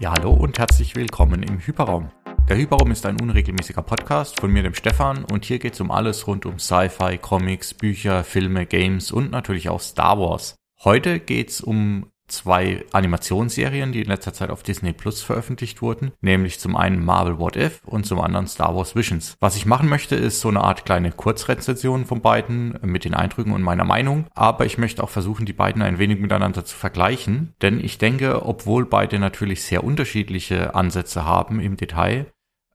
Ja, hallo und herzlich willkommen im Hyperraum. Der Hyperraum ist ein unregelmäßiger Podcast von mir, dem Stefan, und hier geht es um alles rund um Sci-Fi, Comics, Bücher, Filme, Games und natürlich auch Star Wars. Heute geht's um zwei Animationsserien, die in letzter Zeit auf Disney Plus veröffentlicht wurden, nämlich zum einen Marvel What If und zum anderen Star Wars Visions. Was ich machen möchte, ist so eine Art kleine Kurzrezension von beiden mit den Eindrücken und meiner Meinung, aber ich möchte auch versuchen, die beiden ein wenig miteinander zu vergleichen, denn ich denke, obwohl beide natürlich sehr unterschiedliche Ansätze haben im Detail,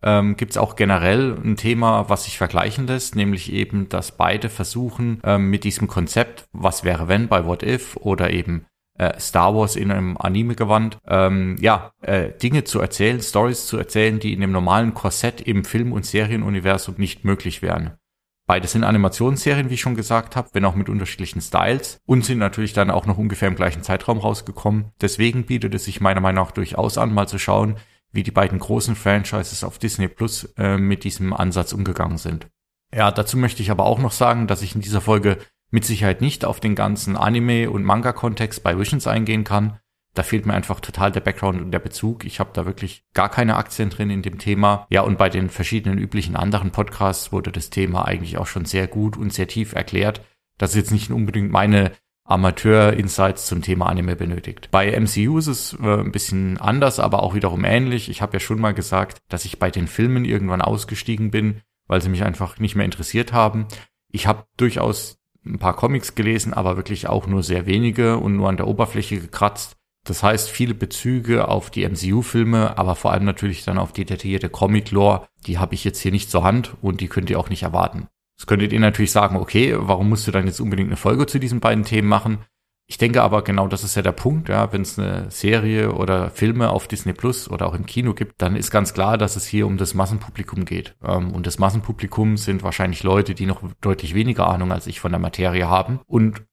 ähm, gibt es auch generell ein Thema, was sich vergleichen lässt, nämlich eben, dass beide versuchen, ähm, mit diesem Konzept, was wäre wenn bei What If oder eben äh, Star Wars in einem Anime gewandt, ähm, ja, äh, Dinge zu erzählen, Stories zu erzählen, die in dem normalen Korsett im Film- und Serienuniversum nicht möglich wären. Beide sind Animationsserien, wie ich schon gesagt habe, wenn auch mit unterschiedlichen Styles und sind natürlich dann auch noch ungefähr im gleichen Zeitraum rausgekommen. Deswegen bietet es sich meiner Meinung nach durchaus an, mal zu schauen, wie die beiden großen Franchises auf Disney Plus äh, mit diesem Ansatz umgegangen sind. Ja, dazu möchte ich aber auch noch sagen, dass ich in dieser Folge mit Sicherheit nicht auf den ganzen Anime- und Manga-Kontext bei Visions eingehen kann. Da fehlt mir einfach total der Background und der Bezug. Ich habe da wirklich gar keine Aktien drin in dem Thema. Ja, und bei den verschiedenen üblichen anderen Podcasts wurde das Thema eigentlich auch schon sehr gut und sehr tief erklärt. Das ist jetzt nicht unbedingt meine Amateur-Insights zum Thema Anime benötigt. Bei MCU ist es äh, ein bisschen anders, aber auch wiederum ähnlich. Ich habe ja schon mal gesagt, dass ich bei den Filmen irgendwann ausgestiegen bin, weil sie mich einfach nicht mehr interessiert haben. Ich habe durchaus ein paar Comics gelesen, aber wirklich auch nur sehr wenige und nur an der Oberfläche gekratzt. Das heißt, viele Bezüge auf die MCU-Filme, aber vor allem natürlich dann auf die detaillierte Comic-Lore, die habe ich jetzt hier nicht zur Hand und die könnt ihr auch nicht erwarten. Das könntet ihr natürlich sagen, okay, warum musst du dann jetzt unbedingt eine Folge zu diesen beiden Themen machen? Ich denke aber genau das ist ja der Punkt, ja, wenn es eine Serie oder Filme auf Disney Plus oder auch im Kino gibt, dann ist ganz klar, dass es hier um das Massenpublikum geht. Ähm, und das Massenpublikum sind wahrscheinlich Leute, die noch deutlich weniger Ahnung als ich von der Materie haben. Und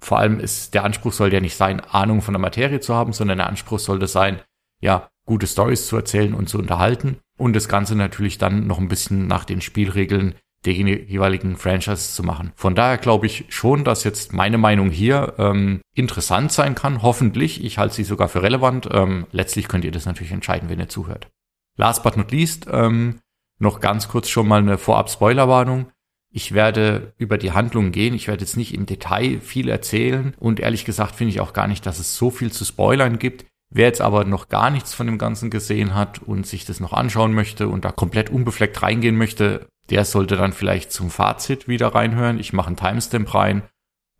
vor allem ist der Anspruch soll ja nicht sein, Ahnung von der Materie zu haben, sondern der Anspruch sollte sein, ja, gute Stories zu erzählen und zu unterhalten und das Ganze natürlich dann noch ein bisschen nach den Spielregeln der jeweiligen Franchise zu machen. Von daher glaube ich schon, dass jetzt meine Meinung hier ähm, interessant sein kann. Hoffentlich. Ich halte sie sogar für relevant. Ähm, letztlich könnt ihr das natürlich entscheiden, wenn ihr zuhört. Last but not least, ähm, noch ganz kurz schon mal eine Vorab-Spoilerwarnung. Ich werde über die Handlung gehen. Ich werde jetzt nicht im Detail viel erzählen. Und ehrlich gesagt finde ich auch gar nicht, dass es so viel zu spoilern gibt. Wer jetzt aber noch gar nichts von dem Ganzen gesehen hat und sich das noch anschauen möchte und da komplett unbefleckt reingehen möchte, der sollte dann vielleicht zum Fazit wieder reinhören. Ich mache einen Timestamp rein.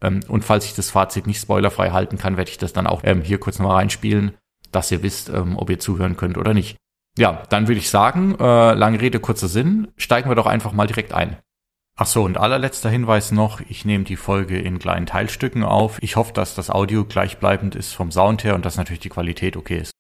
Ähm, und falls ich das Fazit nicht spoilerfrei halten kann, werde ich das dann auch ähm, hier kurz nochmal reinspielen, dass ihr wisst, ähm, ob ihr zuhören könnt oder nicht. Ja, dann würde ich sagen, äh, lange Rede, kurzer Sinn, steigen wir doch einfach mal direkt ein. Ach so, und allerletzter Hinweis noch, ich nehme die Folge in kleinen Teilstücken auf. Ich hoffe, dass das Audio gleichbleibend ist vom Sound her und dass natürlich die Qualität okay ist.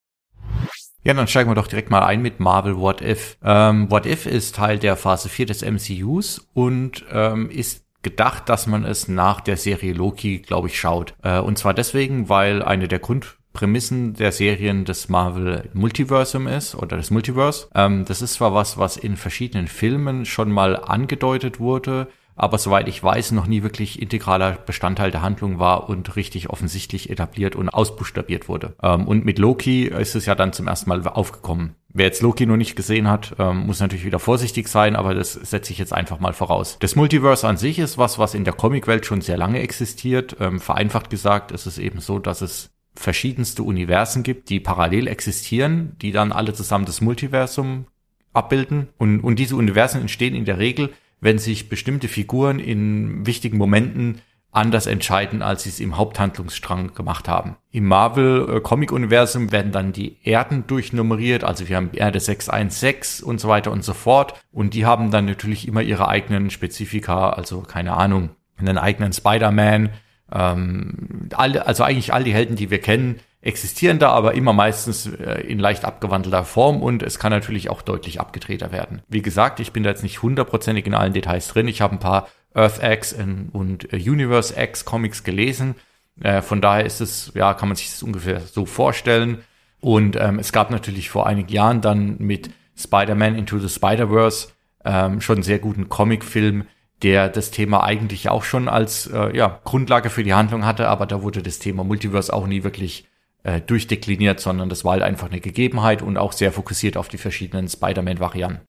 Ja, dann steigen wir doch direkt mal ein mit Marvel What If. Ähm, What If ist Teil der Phase 4 des MCUs und ähm, ist gedacht, dass man es nach der Serie Loki, glaube ich, schaut. Äh, und zwar deswegen, weil eine der Grundprämissen der Serien des Marvel Multiversum ist oder des Multiverse. Ähm, das ist zwar was, was in verschiedenen Filmen schon mal angedeutet wurde, aber soweit ich weiß, noch nie wirklich integraler Bestandteil der Handlung war und richtig offensichtlich etabliert und ausbuchstabiert wurde. Ähm, und mit Loki ist es ja dann zum ersten Mal aufgekommen. Wer jetzt Loki noch nicht gesehen hat, ähm, muss natürlich wieder vorsichtig sein, aber das setze ich jetzt einfach mal voraus. Das Multiverse an sich ist was, was in der Comicwelt schon sehr lange existiert. Ähm, vereinfacht gesagt ist es eben so, dass es verschiedenste Universen gibt, die parallel existieren, die dann alle zusammen das Multiversum abbilden. Und, und diese Universen entstehen in der Regel wenn sich bestimmte Figuren in wichtigen Momenten anders entscheiden, als sie es im Haupthandlungsstrang gemacht haben. Im Marvel-Comic-Universum werden dann die Erden durchnummeriert, also wir haben Erde 616 und so weiter und so fort. Und die haben dann natürlich immer ihre eigenen Spezifika, also keine Ahnung, einen eigenen Spider-Man, ähm, alle, also eigentlich all die Helden, die wir kennen, existieren da aber immer meistens äh, in leicht abgewandelter Form und es kann natürlich auch deutlich abgedrehter werden. Wie gesagt, ich bin da jetzt nicht hundertprozentig in allen Details drin. Ich habe ein paar Earth X und äh, Universe X Comics gelesen. Äh, von daher ist es, ja, kann man sich das ungefähr so vorstellen. Und ähm, es gab natürlich vor einigen Jahren dann mit Spider-Man Into the Spider-Verse ähm, schon einen sehr guten Comicfilm, der das Thema eigentlich auch schon als äh, ja, Grundlage für die Handlung hatte, aber da wurde das Thema Multiverse auch nie wirklich äh, durchdekliniert, sondern das war halt einfach eine Gegebenheit und auch sehr fokussiert auf die verschiedenen Spider-Man-Varianten.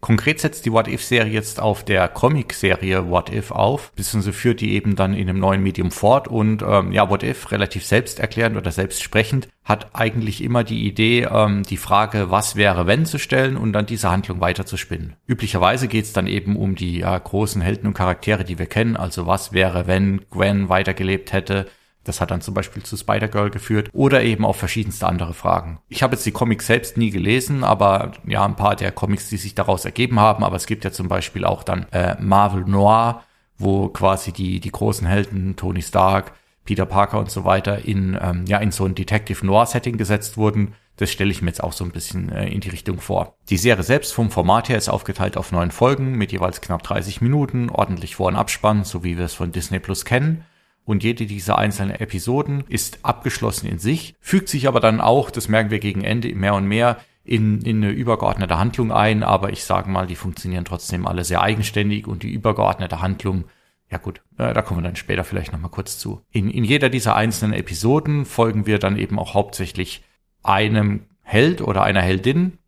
Konkret setzt die What If-Serie jetzt auf der Comic-Serie What If auf, beziehungsweise führt die eben dann in einem neuen Medium fort und ähm, ja, What If, relativ selbsterklärend oder selbstsprechend, hat eigentlich immer die Idee, ähm, die Frage, was wäre, wenn zu stellen und dann diese Handlung weiterzuspinnen. Üblicherweise geht es dann eben um die ja, großen Helden und Charaktere, die wir kennen, also was wäre, wenn Gwen weitergelebt hätte, das hat dann zum Beispiel zu Spider-Girl geführt oder eben auch verschiedenste andere Fragen. Ich habe jetzt die Comics selbst nie gelesen, aber ja, ein paar der Comics, die sich daraus ergeben haben, aber es gibt ja zum Beispiel auch dann äh, Marvel Noir, wo quasi die, die großen Helden, Tony Stark, Peter Parker und so weiter in, ähm, ja, in so ein Detective Noir Setting gesetzt wurden. Das stelle ich mir jetzt auch so ein bisschen äh, in die Richtung vor. Die Serie selbst vom Format her ist aufgeteilt auf neun Folgen mit jeweils knapp 30 Minuten, ordentlich Vor- und Abspann, so wie wir es von Disney Plus kennen und jede dieser einzelnen Episoden ist abgeschlossen in sich, fügt sich aber dann auch, das merken wir gegen Ende mehr und mehr, in, in eine übergeordnete Handlung ein, aber ich sage mal, die funktionieren trotzdem alle sehr eigenständig und die übergeordnete Handlung, ja gut, äh, da kommen wir dann später vielleicht nochmal kurz zu. In, in jeder dieser einzelnen Episoden folgen wir dann eben auch hauptsächlich einem Held oder einer Heldin,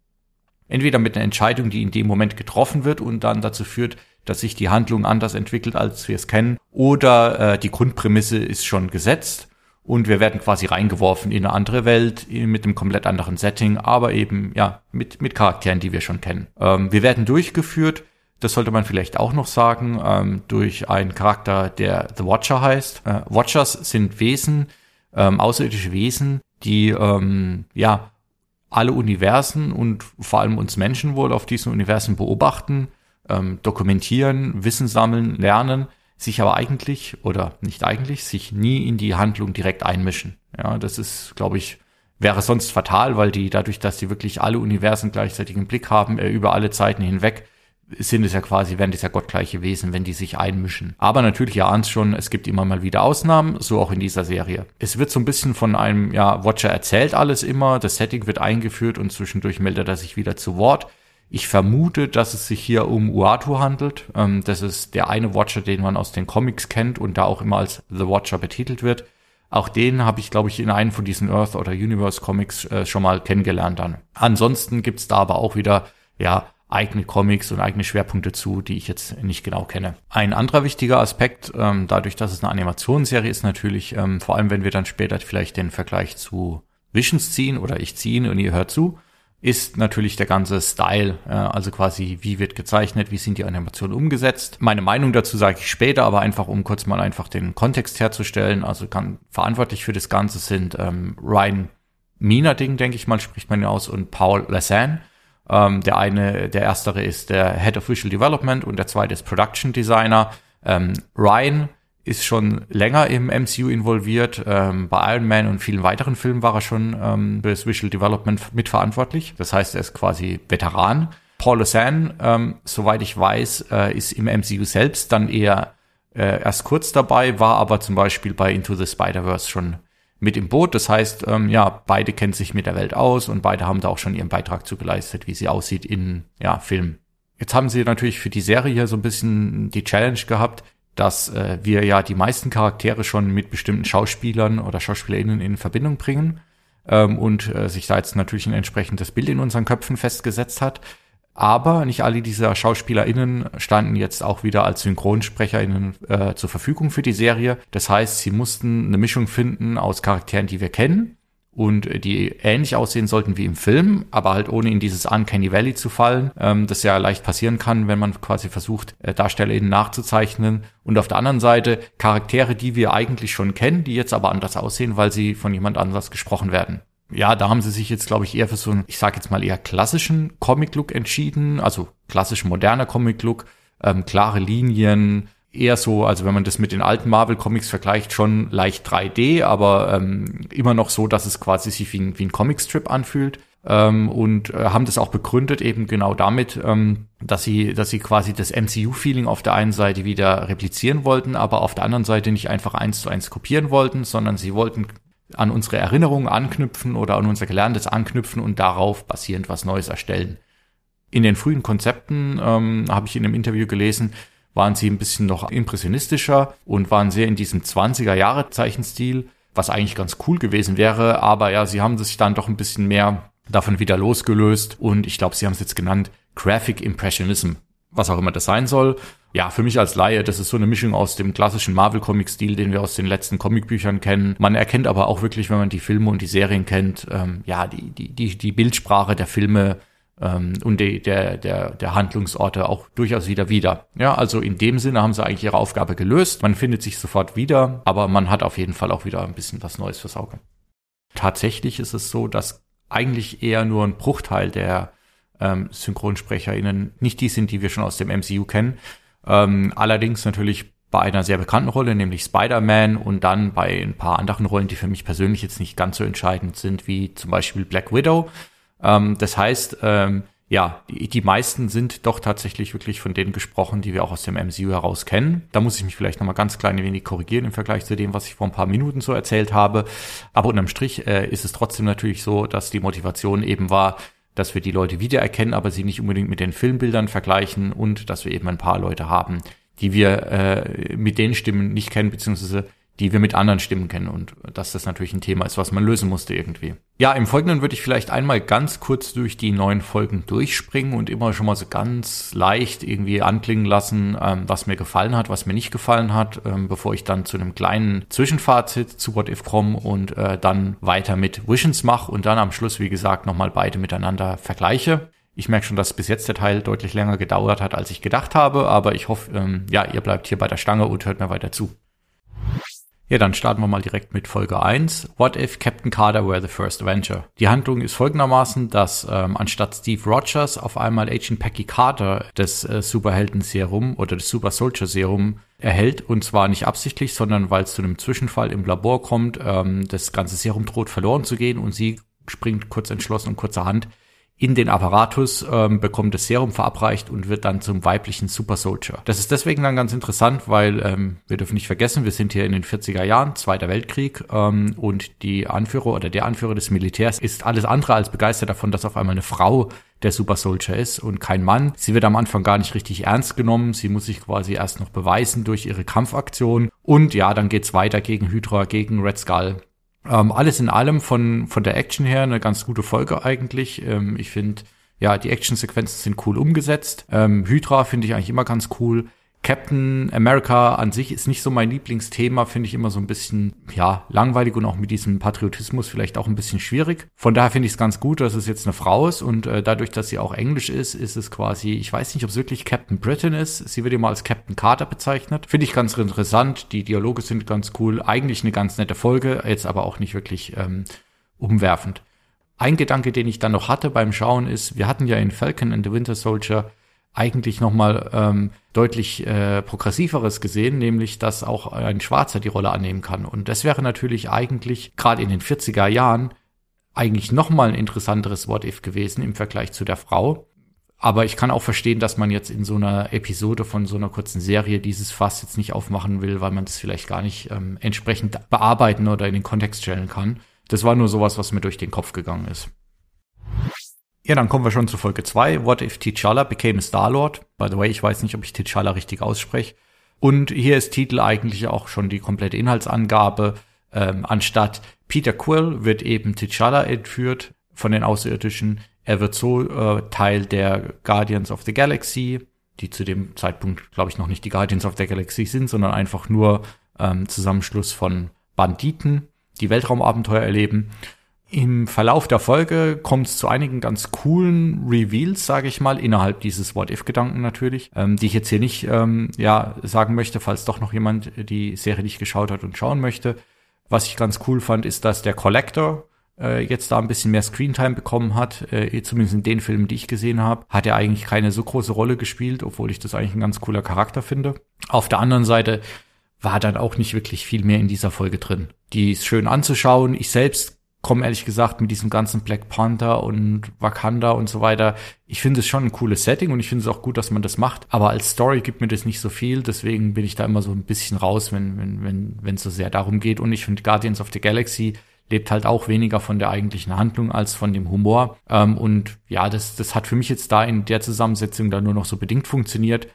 entweder mit einer Entscheidung, die in dem Moment getroffen wird und dann dazu führt, dass sich die Handlung anders entwickelt, als wir es kennen, oder äh, die Grundprämisse ist schon gesetzt und wir werden quasi reingeworfen in eine andere Welt mit einem komplett anderen Setting, aber eben ja mit mit Charakteren, die wir schon kennen. Ähm, wir werden durchgeführt. Das sollte man vielleicht auch noch sagen, ähm, durch einen Charakter, der The Watcher heißt. Äh, Watchers sind Wesen, ähm, außerirdische Wesen, die ähm, ja alle Universen und vor allem uns Menschen wohl auf diesen Universen beobachten ähm, dokumentieren, Wissen sammeln, lernen, sich aber eigentlich oder nicht eigentlich, sich nie in die Handlung direkt einmischen. Ja, das ist, glaube ich, wäre sonst fatal, weil die dadurch, dass die wirklich alle Universen gleichzeitig im Blick haben, äh, über alle Zeiten hinweg, sind es ja quasi, werden das ja gottgleiche Wesen, wenn die sich einmischen. Aber natürlich, ihr ahnt schon, es gibt immer mal wieder Ausnahmen, so auch in dieser Serie. Es wird so ein bisschen von einem, ja, Watcher erzählt alles immer, das Setting wird eingeführt und zwischendurch meldet er sich wieder zu Wort. Ich vermute, dass es sich hier um Uatu handelt. Ähm, das ist der eine Watcher, den man aus den Comics kennt und da auch immer als The Watcher betitelt wird. Auch den habe ich, glaube ich, in einem von diesen Earth oder Universe Comics äh, schon mal kennengelernt dann. Ansonsten gibt's da aber auch wieder, ja, eigene Comics und eigene Schwerpunkte zu, die ich jetzt nicht genau kenne. Ein anderer wichtiger Aspekt, ähm, dadurch, dass es eine Animationsserie ist, natürlich, ähm, vor allem wenn wir dann später vielleicht den Vergleich zu Visions ziehen oder ich ziehen und ihr hört zu, ist natürlich der ganze Style, also quasi wie wird gezeichnet, wie sind die Animationen umgesetzt. Meine Meinung dazu sage ich später, aber einfach um kurz mal einfach den Kontext herzustellen. Also kann, verantwortlich für das Ganze sind ähm, Ryan Minerding, denke ich mal, spricht man ihn aus, und Paul Lassan. Ähm, der eine, der erstere ist der Head of Visual Development und der zweite ist Production Designer. Ähm, Ryan ist schon länger im MCU involviert. Ähm, bei Iron Man und vielen weiteren Filmen war er schon ähm, für das Visual Development mitverantwortlich. Das heißt, er ist quasi Veteran. Paul Lassan, ähm, soweit ich weiß, äh, ist im MCU selbst dann eher äh, erst kurz dabei, war aber zum Beispiel bei Into the Spider-Verse schon mit im Boot. Das heißt, ähm, ja, beide kennen sich mit der Welt aus und beide haben da auch schon ihren Beitrag zu geleistet, wie sie aussieht in ja, Filmen. Jetzt haben sie natürlich für die Serie hier so ein bisschen die Challenge gehabt, dass äh, wir ja die meisten Charaktere schon mit bestimmten Schauspielern oder SchauspielerInnen in Verbindung bringen ähm, und äh, sich da jetzt natürlich ein entsprechendes Bild in unseren Köpfen festgesetzt hat. Aber nicht alle dieser SchauspielerInnen standen jetzt auch wieder als SynchronsprecherInnen äh, zur Verfügung für die Serie. Das heißt, sie mussten eine Mischung finden aus Charakteren, die wir kennen und die ähnlich aussehen sollten wie im Film, aber halt ohne in dieses Uncanny Valley zu fallen, ähm, das ja leicht passieren kann, wenn man quasi versucht, äh, DarstellerInnen nachzuzeichnen. Und auf der anderen Seite Charaktere, die wir eigentlich schon kennen, die jetzt aber anders aussehen, weil sie von jemand anders gesprochen werden. Ja, da haben sie sich jetzt, glaube ich, eher für so einen, ich sage jetzt mal eher klassischen Comic-Look entschieden, also klassisch moderner Comic-Look, ähm, klare Linien, eher so, also wenn man das mit den alten Marvel-Comics vergleicht, schon leicht 3D, aber ähm, immer noch so, dass es quasi sich wie ein, wie ein Comic-Strip anfühlt. Ähm, und äh, haben das auch begründet eben genau damit, ähm, dass sie, dass sie quasi das MCU-Feeling auf der einen Seite wieder replizieren wollten, aber auf der anderen Seite nicht einfach eins zu eins kopieren wollten, sondern sie wollten an unsere Erinnerungen anknüpfen oder an unser Gelerntes anknüpfen und darauf basierend was Neues erstellen. In den frühen Konzepten ähm, habe ich in einem Interview gelesen, waren sie ein bisschen noch impressionistischer und waren sehr in diesem 20er Jahre Zeichenstil, was eigentlich ganz cool gewesen wäre. Aber ja, sie haben sich dann doch ein bisschen mehr davon wieder losgelöst und ich glaube, sie haben es jetzt genannt Graphic Impressionism, was auch immer das sein soll. Ja, für mich als Laie, das ist so eine Mischung aus dem klassischen Marvel-Comic-Stil, den wir aus den letzten Comicbüchern kennen. Man erkennt aber auch wirklich, wenn man die Filme und die Serien kennt, ähm, ja, die, die, die, die Bildsprache der Filme und die, der, der, der Handlungsorte auch durchaus wieder wieder. Ja, also in dem Sinne haben sie eigentlich ihre Aufgabe gelöst. Man findet sich sofort wieder, aber man hat auf jeden Fall auch wieder ein bisschen was Neues fürs Auge. Tatsächlich ist es so, dass eigentlich eher nur ein Bruchteil der ähm, SynchronsprecherInnen nicht die sind, die wir schon aus dem MCU kennen. Ähm, allerdings natürlich bei einer sehr bekannten Rolle, nämlich Spider-Man und dann bei ein paar anderen Rollen, die für mich persönlich jetzt nicht ganz so entscheidend sind, wie zum Beispiel Black Widow. Ähm, das heißt, ähm, ja, die, die meisten sind doch tatsächlich wirklich von denen gesprochen, die wir auch aus dem MCU heraus kennen. Da muss ich mich vielleicht nochmal ganz klein wenig korrigieren im Vergleich zu dem, was ich vor ein paar Minuten so erzählt habe. Aber unterm Strich äh, ist es trotzdem natürlich so, dass die Motivation eben war, dass wir die Leute wiedererkennen, aber sie nicht unbedingt mit den Filmbildern vergleichen und dass wir eben ein paar Leute haben, die wir äh, mit den Stimmen nicht kennen, beziehungsweise die wir mit anderen Stimmen kennen und dass das natürlich ein Thema ist, was man lösen musste irgendwie. Ja, im Folgenden würde ich vielleicht einmal ganz kurz durch die neuen Folgen durchspringen und immer schon mal so ganz leicht irgendwie anklingen lassen, ähm, was mir gefallen hat, was mir nicht gefallen hat, ähm, bevor ich dann zu einem kleinen Zwischenfazit zu What If komme und äh, dann weiter mit Visions mache und dann am Schluss, wie gesagt, nochmal beide miteinander vergleiche. Ich merke schon, dass bis jetzt der Teil deutlich länger gedauert hat, als ich gedacht habe, aber ich hoffe, ähm, ja, ihr bleibt hier bei der Stange und hört mir weiter zu. Ja, dann starten wir mal direkt mit Folge 1. What if Captain Carter were the first Avenger? Die Handlung ist folgendermaßen, dass ähm, anstatt Steve Rogers auf einmal Agent Peggy Carter das äh, Superhelden-Serum oder das Super Soldier-Serum erhält und zwar nicht absichtlich, sondern weil es zu einem Zwischenfall im Labor kommt. Ähm, das ganze Serum droht verloren zu gehen und sie springt kurz entschlossen und kurzerhand in den Apparatus, ähm, bekommt das Serum verabreicht und wird dann zum weiblichen Super Soldier. Das ist deswegen dann ganz interessant, weil ähm, wir dürfen nicht vergessen, wir sind hier in den 40er Jahren, Zweiter Weltkrieg ähm, und die Anführer oder der Anführer des Militärs ist alles andere als begeistert davon, dass auf einmal eine Frau der Super Soldier ist und kein Mann. Sie wird am Anfang gar nicht richtig ernst genommen. Sie muss sich quasi erst noch beweisen durch ihre Kampfaktion. Und ja, dann geht's weiter gegen Hydra, gegen Red Skull ähm, alles in allem von, von der Action her eine ganz gute Folge eigentlich. Ähm, ich finde, ja, die Actionsequenzen sind cool umgesetzt. Ähm, Hydra finde ich eigentlich immer ganz cool. Captain America an sich ist nicht so mein Lieblingsthema, finde ich immer so ein bisschen, ja, langweilig und auch mit diesem Patriotismus vielleicht auch ein bisschen schwierig. Von daher finde ich es ganz gut, dass es jetzt eine Frau ist und äh, dadurch, dass sie auch Englisch ist, ist es quasi, ich weiß nicht, ob es wirklich Captain Britain ist. Sie wird immer als Captain Carter bezeichnet. Finde ich ganz interessant. Die Dialoge sind ganz cool. Eigentlich eine ganz nette Folge, jetzt aber auch nicht wirklich ähm, umwerfend. Ein Gedanke, den ich dann noch hatte beim Schauen ist, wir hatten ja in Falcon and the Winter Soldier eigentlich nochmal ähm, deutlich äh, progressiveres gesehen, nämlich dass auch ein Schwarzer die Rolle annehmen kann. Und das wäre natürlich eigentlich gerade in den 40er Jahren eigentlich nochmal ein interessanteres What-If gewesen im Vergleich zu der Frau. Aber ich kann auch verstehen, dass man jetzt in so einer Episode von so einer kurzen Serie dieses Fass jetzt nicht aufmachen will, weil man das vielleicht gar nicht ähm, entsprechend bearbeiten oder in den Kontext stellen kann. Das war nur sowas, was mir durch den Kopf gegangen ist. Ja, dann kommen wir schon zu Folge 2. What if T'Challa became a Star-Lord? By the way, ich weiß nicht, ob ich T'Challa richtig ausspreche. Und hier ist Titel eigentlich auch schon die komplette Inhaltsangabe. Ähm, anstatt Peter Quill wird eben T'Challa entführt von den Außerirdischen. Er wird so äh, Teil der Guardians of the Galaxy, die zu dem Zeitpunkt, glaube ich, noch nicht die Guardians of the Galaxy sind, sondern einfach nur ähm, Zusammenschluss von Banditen, die Weltraumabenteuer erleben. Im Verlauf der Folge kommt es zu einigen ganz coolen Reveals, sage ich mal, innerhalb dieses What-If-Gedanken natürlich, ähm, die ich jetzt hier nicht ähm, ja, sagen möchte, falls doch noch jemand die Serie nicht geschaut hat und schauen möchte. Was ich ganz cool fand, ist, dass der Collector äh, jetzt da ein bisschen mehr Screentime bekommen hat, äh, zumindest in den Filmen, die ich gesehen habe, hat er eigentlich keine so große Rolle gespielt, obwohl ich das eigentlich ein ganz cooler Charakter finde. Auf der anderen Seite war dann auch nicht wirklich viel mehr in dieser Folge drin. Die ist schön anzuschauen. Ich selbst komme ehrlich gesagt mit diesem ganzen Black Panther und Wakanda und so weiter. Ich finde es schon ein cooles Setting und ich finde es auch gut, dass man das macht. Aber als Story gibt mir das nicht so viel. Deswegen bin ich da immer so ein bisschen raus, wenn wenn wenn wenn es so sehr darum geht. Und ich finde Guardians of the Galaxy lebt halt auch weniger von der eigentlichen Handlung als von dem Humor. Ähm, und ja, das das hat für mich jetzt da in der Zusammensetzung da nur noch so bedingt funktioniert.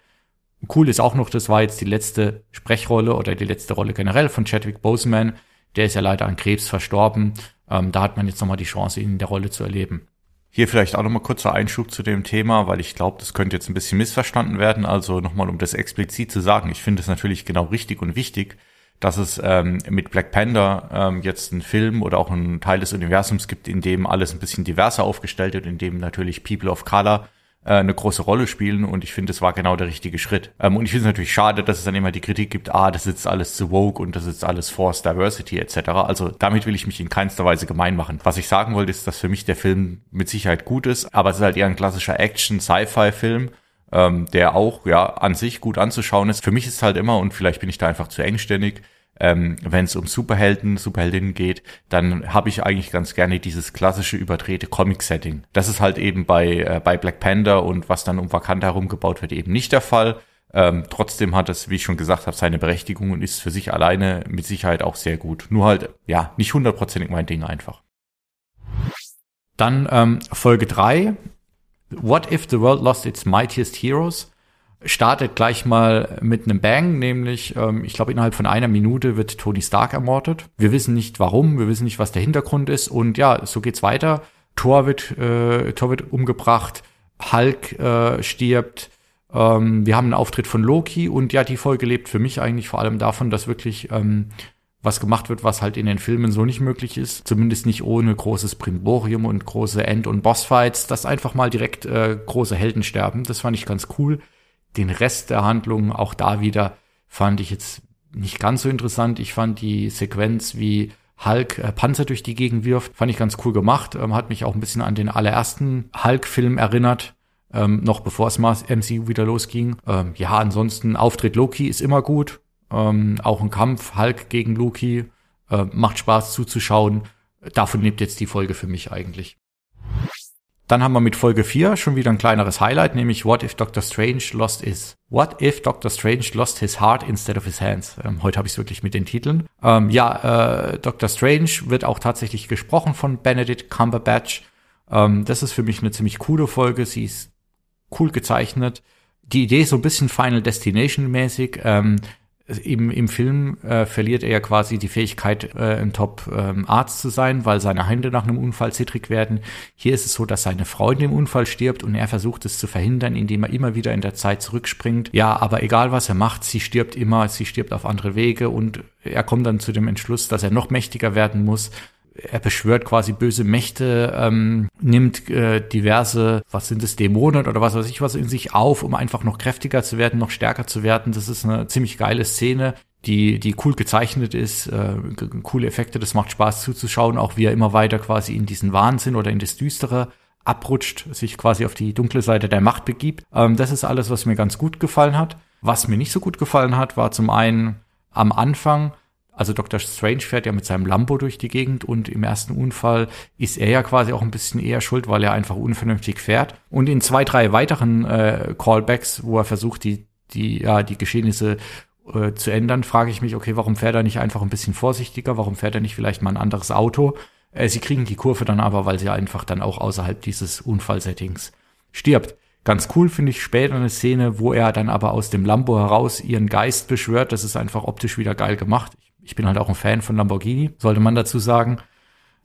Cool ist auch noch, das war jetzt die letzte Sprechrolle oder die letzte Rolle generell von Chadwick Boseman Der ist ja leider an Krebs verstorben. Ähm, da hat man jetzt nochmal die Chance, ihn in der Rolle zu erleben. Hier vielleicht auch nochmal kurzer Einschub zu dem Thema, weil ich glaube, das könnte jetzt ein bisschen missverstanden werden. Also nochmal, um das explizit zu sagen, ich finde es natürlich genau richtig und wichtig, dass es ähm, mit Black Panther ähm, jetzt einen Film oder auch einen Teil des Universums gibt, in dem alles ein bisschen diverser aufgestellt wird, in dem natürlich People of Color eine große Rolle spielen und ich finde, es war genau der richtige Schritt. Ähm, und ich finde es natürlich schade, dass es dann immer die Kritik gibt, ah, das ist alles zu woke und das ist alles Forced Diversity etc. Also damit will ich mich in keinster Weise gemein machen. Was ich sagen wollte, ist, dass für mich der Film mit Sicherheit gut ist, aber es ist halt eher ein klassischer Action-Sci-Fi-Film, ähm, der auch ja an sich gut anzuschauen ist. Für mich ist es halt immer, und vielleicht bin ich da einfach zu engständig, ähm, wenn es um Superhelden, Superheldinnen geht, dann habe ich eigentlich ganz gerne dieses klassische überdrehte Comic-Setting. Das ist halt eben bei, äh, bei Black Panther und was dann um Wakanda herumgebaut wird, eben nicht der Fall. Ähm, trotzdem hat es, wie ich schon gesagt habe, seine Berechtigung und ist für sich alleine mit Sicherheit auch sehr gut. Nur halt, ja, nicht hundertprozentig mein Ding einfach. Dann ähm, Folge drei. What if the world lost its mightiest heroes? Startet gleich mal mit einem Bang, nämlich, ähm, ich glaube, innerhalb von einer Minute wird Tony Stark ermordet. Wir wissen nicht warum, wir wissen nicht, was der Hintergrund ist und ja, so geht's weiter. Thor wird, äh, Thor wird umgebracht, Hulk äh, stirbt, ähm, wir haben einen Auftritt von Loki und ja, die Folge lebt für mich eigentlich vor allem davon, dass wirklich ähm, was gemacht wird, was halt in den Filmen so nicht möglich ist. Zumindest nicht ohne großes Primborium und große End- und Bossfights, dass einfach mal direkt äh, große Helden sterben. Das fand ich ganz cool. Den Rest der Handlung, auch da wieder, fand ich jetzt nicht ganz so interessant. Ich fand die Sequenz, wie Hulk äh, Panzer durch die Gegend wirft, fand ich ganz cool gemacht. Ähm, hat mich auch ein bisschen an den allerersten Hulk-Film erinnert. Ähm, noch bevor es MCU wieder losging. Ähm, ja, ansonsten Auftritt Loki ist immer gut. Ähm, auch ein Kampf Hulk gegen Loki äh, macht Spaß zuzuschauen. Davon lebt jetzt die Folge für mich eigentlich. Dann haben wir mit Folge 4 schon wieder ein kleineres Highlight, nämlich What if Doctor Strange lost his What if Doctor Strange lost his heart instead of his hands? Ähm, heute habe ich es wirklich mit den Titeln. Ähm, ja, äh, Doctor Strange wird auch tatsächlich gesprochen von Benedict Cumberbatch. Ähm, das ist für mich eine ziemlich coole Folge. Sie ist cool gezeichnet. Die Idee ist so ein bisschen Final Destination mäßig. Ähm, im, im Film äh, verliert er ja quasi die Fähigkeit, äh, ein Top-Arzt ähm, zu sein, weil seine Hände nach einem Unfall zittrig werden. Hier ist es so, dass seine Freundin im Unfall stirbt und er versucht es zu verhindern, indem er immer wieder in der Zeit zurückspringt. Ja, aber egal was er macht, sie stirbt immer, sie stirbt auf andere Wege und er kommt dann zu dem Entschluss, dass er noch mächtiger werden muss er beschwört quasi böse Mächte, ähm, nimmt äh, diverse, was sind es, Dämonen oder was weiß ich was in sich auf, um einfach noch kräftiger zu werden, noch stärker zu werden. Das ist eine ziemlich geile Szene, die, die cool gezeichnet ist, äh, coole Effekte, das macht Spaß zuzuschauen, auch wie er immer weiter quasi in diesen Wahnsinn oder in das Düstere abrutscht, sich quasi auf die dunkle Seite der Macht begibt. Ähm, das ist alles, was mir ganz gut gefallen hat. Was mir nicht so gut gefallen hat, war zum einen am Anfang, also Dr. Strange fährt ja mit seinem Lambo durch die Gegend und im ersten Unfall ist er ja quasi auch ein bisschen eher schuld, weil er einfach unvernünftig fährt. Und in zwei, drei weiteren äh, Callbacks, wo er versucht, die, die, ja, die Geschehnisse äh, zu ändern, frage ich mich, okay, warum fährt er nicht einfach ein bisschen vorsichtiger? Warum fährt er nicht vielleicht mal ein anderes Auto? Äh, sie kriegen die Kurve dann aber, weil sie einfach dann auch außerhalb dieses Unfallsettings stirbt. Ganz cool finde ich später eine Szene, wo er dann aber aus dem Lambo heraus ihren Geist beschwört. Das ist einfach optisch wieder geil gemacht. Ich bin halt auch ein Fan von Lamborghini, sollte man dazu sagen.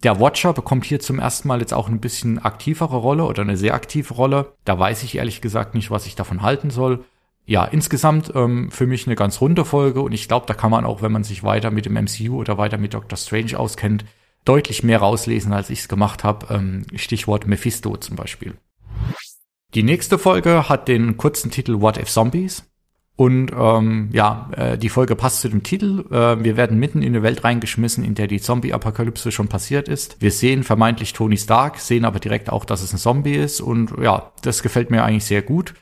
Der Watcher bekommt hier zum ersten Mal jetzt auch ein bisschen aktivere Rolle oder eine sehr aktive Rolle. Da weiß ich ehrlich gesagt nicht, was ich davon halten soll. Ja, insgesamt ähm, für mich eine ganz runde Folge und ich glaube, da kann man auch, wenn man sich weiter mit dem MCU oder weiter mit Doctor Strange auskennt, deutlich mehr rauslesen, als ich es gemacht habe. Ähm, Stichwort Mephisto zum Beispiel. Die nächste Folge hat den kurzen Titel What If Zombies? Und ähm, ja, äh, die Folge passt zu dem Titel. Äh, wir werden mitten in eine Welt reingeschmissen, in der die Zombie-Apokalypse schon passiert ist. Wir sehen vermeintlich Tony Stark, sehen aber direkt auch, dass es ein Zombie ist. Und ja, das gefällt mir eigentlich sehr gut.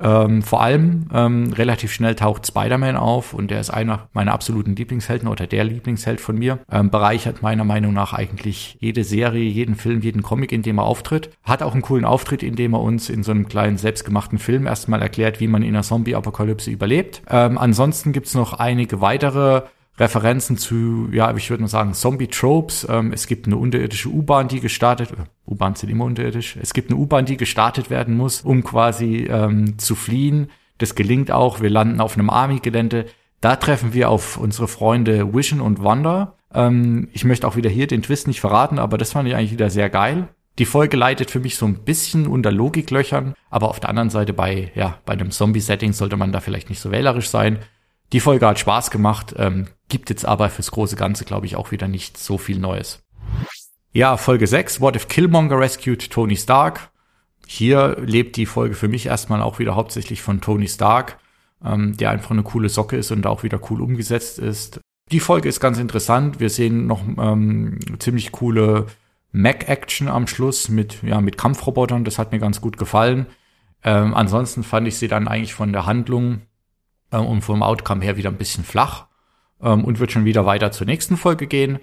Ähm, vor allem ähm, relativ schnell taucht Spider-Man auf und der ist einer meiner absoluten Lieblingshelden oder der Lieblingsheld von mir. Ähm, bereichert meiner Meinung nach eigentlich jede Serie, jeden Film, jeden Comic, in dem er auftritt. Hat auch einen coolen Auftritt, in dem er uns in so einem kleinen selbstgemachten Film erstmal erklärt, wie man in einer Zombie-Apokalypse überlebt. Ähm, ansonsten gibt's noch einige weitere Referenzen zu, ja, ich würde mal sagen, Zombie-Tropes. Ähm, es gibt eine unterirdische U-Bahn, die gestartet, äh, U-Bahn sind immer unterirdisch. Es gibt eine U-Bahn, die gestartet werden muss, um quasi ähm, zu fliehen. Das gelingt auch. Wir landen auf einem Army-Gelände. Da treffen wir auf unsere Freunde Vision und Wanda. Ähm, ich möchte auch wieder hier den Twist nicht verraten, aber das fand ich eigentlich wieder sehr geil. Die Folge leidet für mich so ein bisschen unter Logiklöchern, aber auf der anderen Seite bei, ja, bei einem Zombie-Setting sollte man da vielleicht nicht so wählerisch sein. Die Folge hat Spaß gemacht, ähm, gibt jetzt aber fürs große Ganze, glaube ich, auch wieder nicht so viel Neues. Ja, Folge 6, What if Killmonger rescued Tony Stark? Hier lebt die Folge für mich erstmal auch wieder hauptsächlich von Tony Stark, ähm, der einfach eine coole Socke ist und auch wieder cool umgesetzt ist. Die Folge ist ganz interessant. Wir sehen noch ähm, ziemlich coole Mac-Action am Schluss mit, ja, mit Kampfrobotern. Das hat mir ganz gut gefallen. Ähm, ansonsten fand ich sie dann eigentlich von der Handlung äh, und vom Outcome her wieder ein bisschen flach ähm, und wird schon wieder weiter zur nächsten Folge gehen.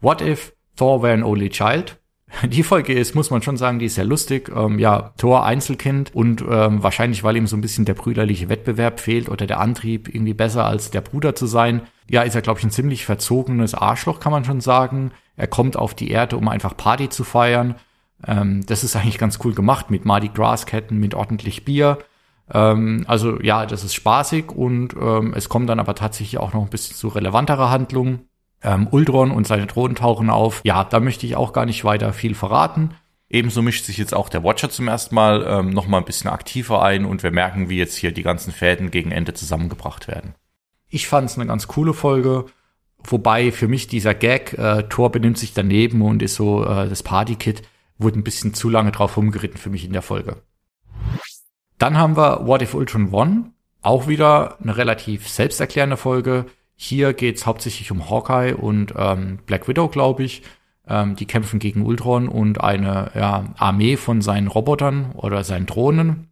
What if Thor were an only child? Die Folge ist, muss man schon sagen, die ist sehr lustig. Ähm, ja, Thor Einzelkind und ähm, wahrscheinlich, weil ihm so ein bisschen der brüderliche Wettbewerb fehlt oder der Antrieb, irgendwie besser als der Bruder zu sein. Ja, ist er, glaube ich, ein ziemlich verzogenes Arschloch, kann man schon sagen. Er kommt auf die Erde, um einfach Party zu feiern. Ähm, das ist eigentlich ganz cool gemacht mit Mardi Gras Ketten, mit ordentlich Bier. Ähm, also ja, das ist spaßig und ähm, es kommt dann aber tatsächlich auch noch ein bisschen zu relevanterer Handlungen ähm, Uldron und seine Drohnen tauchen auf. Ja, da möchte ich auch gar nicht weiter viel verraten. Ebenso mischt sich jetzt auch der Watcher zum ersten Mal ähm, noch mal ein bisschen aktiver ein und wir merken, wie jetzt hier die ganzen Fäden gegen Ende zusammengebracht werden. Ich fand es eine ganz coole Folge, wobei für mich dieser Gag, äh, Thor benimmt sich daneben und ist so äh, das Partykit, wurde ein bisschen zu lange drauf rumgeritten für mich in der Folge. Dann haben wir What If Ultron One, auch wieder eine relativ selbsterklärende Folge. Hier geht's hauptsächlich um Hawkeye und ähm, Black Widow, glaube ich. Ähm, die kämpfen gegen Ultron und eine ja, Armee von seinen Robotern oder seinen Drohnen.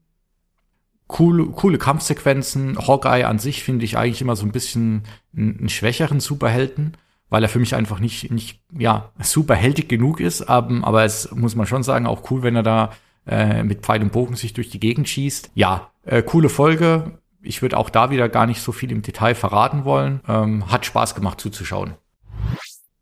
Coole, coole Kampfsequenzen. Hawkeye an sich finde ich eigentlich immer so ein bisschen einen, schwächeren Superhelden, weil er für mich einfach nicht, nicht ja, superheldig genug ist. Aber, aber es muss man schon sagen, auch cool, wenn er da äh, mit Pfeil und Bogen sich durch die Gegend schießt. Ja, äh, coole Folge ich würde auch da wieder gar nicht so viel im Detail verraten wollen. Ähm, hat Spaß gemacht zuzuschauen.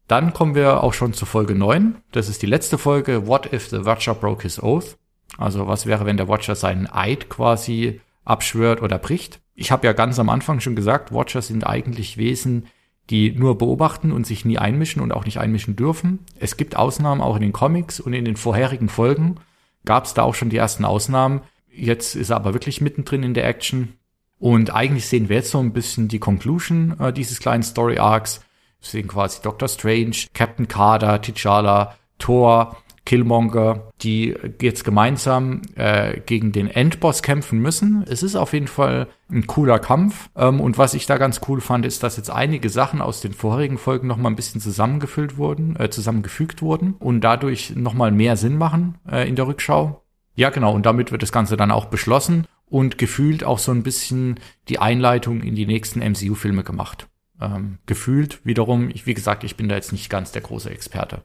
Dann kommen wir auch schon zur Folge 9. Das ist die letzte Folge. What if the Watcher broke his oath? Also was wäre, wenn der Watcher seinen Eid quasi abschwört oder bricht? Ich habe ja ganz am Anfang schon gesagt, Watcher sind eigentlich Wesen, die nur beobachten und sich nie einmischen und auch nicht einmischen dürfen. Es gibt Ausnahmen auch in den Comics und in den vorherigen Folgen gab es da auch schon die ersten Ausnahmen. Jetzt ist er aber wirklich mittendrin in der Action. Und eigentlich sehen wir jetzt so ein bisschen die Conclusion äh, dieses kleinen Story Arcs. Wir sehen quasi Doctor Strange, Captain Carter, T'Challa, Thor, Killmonger, die jetzt gemeinsam äh, gegen den Endboss kämpfen müssen. Es ist auf jeden Fall ein cooler Kampf. Ähm, und was ich da ganz cool fand, ist, dass jetzt einige Sachen aus den vorherigen Folgen noch mal ein bisschen zusammengefüllt wurden, äh, zusammengefügt wurden und dadurch noch mal mehr Sinn machen äh, in der Rückschau. Ja, genau. Und damit wird das Ganze dann auch beschlossen und gefühlt auch so ein bisschen die Einleitung in die nächsten MCU-Filme gemacht. Ähm, gefühlt wiederum, ich, wie gesagt, ich bin da jetzt nicht ganz der große Experte.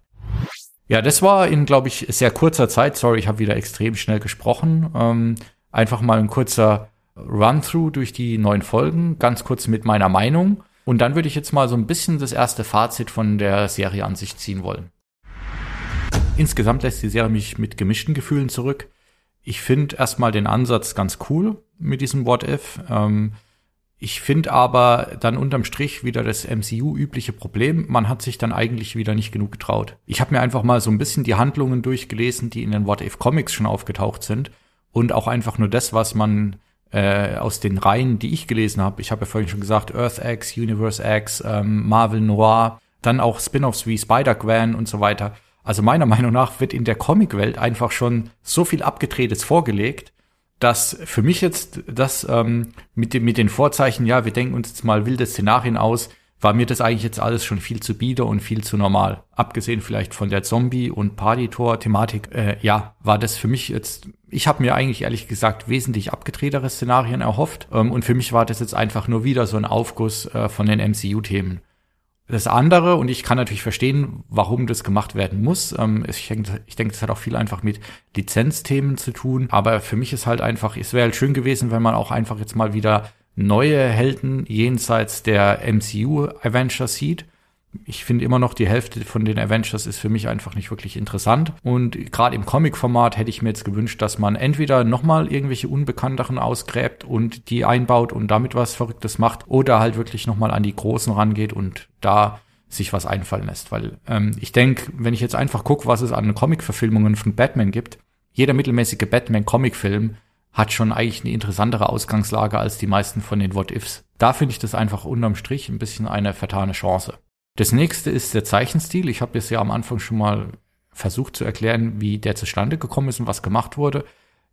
Ja, das war in, glaube ich, sehr kurzer Zeit. Sorry, ich habe wieder extrem schnell gesprochen. Ähm, einfach mal ein kurzer Run-through durch die neuen Folgen, ganz kurz mit meiner Meinung. Und dann würde ich jetzt mal so ein bisschen das erste Fazit von der Serie an sich ziehen wollen. Insgesamt lässt die Serie mich mit gemischten Gefühlen zurück. Ich finde erstmal den Ansatz ganz cool mit diesem What If. Ähm, ich finde aber dann unterm Strich wieder das MCU-übliche Problem, man hat sich dann eigentlich wieder nicht genug getraut. Ich habe mir einfach mal so ein bisschen die Handlungen durchgelesen, die in den What If Comics schon aufgetaucht sind und auch einfach nur das, was man äh, aus den Reihen, die ich gelesen habe. Ich habe ja vorhin schon gesagt, Earth X, Universe X, ähm, Marvel Noir, dann auch Spin-offs wie Spider-Gwen und so weiter. Also meiner Meinung nach wird in der Comicwelt einfach schon so viel Abgedrehtes vorgelegt, dass für mich jetzt das ähm, mit, dem, mit den Vorzeichen, ja, wir denken uns jetzt mal wilde Szenarien aus, war mir das eigentlich jetzt alles schon viel zu bieder und viel zu normal. Abgesehen vielleicht von der Zombie- und Party-Tor-Thematik, äh, ja, war das für mich jetzt, ich habe mir eigentlich ehrlich gesagt wesentlich abgedrehtere Szenarien erhofft. Ähm, und für mich war das jetzt einfach nur wieder so ein Aufguss äh, von den MCU-Themen. Das andere, und ich kann natürlich verstehen, warum das gemacht werden muss. Ähm, ich denke, ich denke, das hat auch viel einfach mit Lizenzthemen zu tun. Aber für mich ist halt einfach, es wäre halt schön gewesen, wenn man auch einfach jetzt mal wieder neue Helden jenseits der MCU Avengers sieht ich finde immer noch, die Hälfte von den Avengers ist für mich einfach nicht wirklich interessant. Und gerade im Comic-Format hätte ich mir jetzt gewünscht, dass man entweder nochmal irgendwelche Unbekannteren ausgräbt und die einbaut und damit was Verrücktes macht, oder halt wirklich nochmal an die Großen rangeht und da sich was einfallen lässt. Weil ähm, ich denke, wenn ich jetzt einfach gucke, was es an Comic-Verfilmungen von Batman gibt, jeder mittelmäßige Batman-Comic-Film hat schon eigentlich eine interessantere Ausgangslage als die meisten von den What-Ifs. Da finde ich das einfach unterm Strich ein bisschen eine vertane Chance. Das nächste ist der Zeichenstil. Ich habe es ja am Anfang schon mal versucht zu erklären, wie der zustande gekommen ist und was gemacht wurde.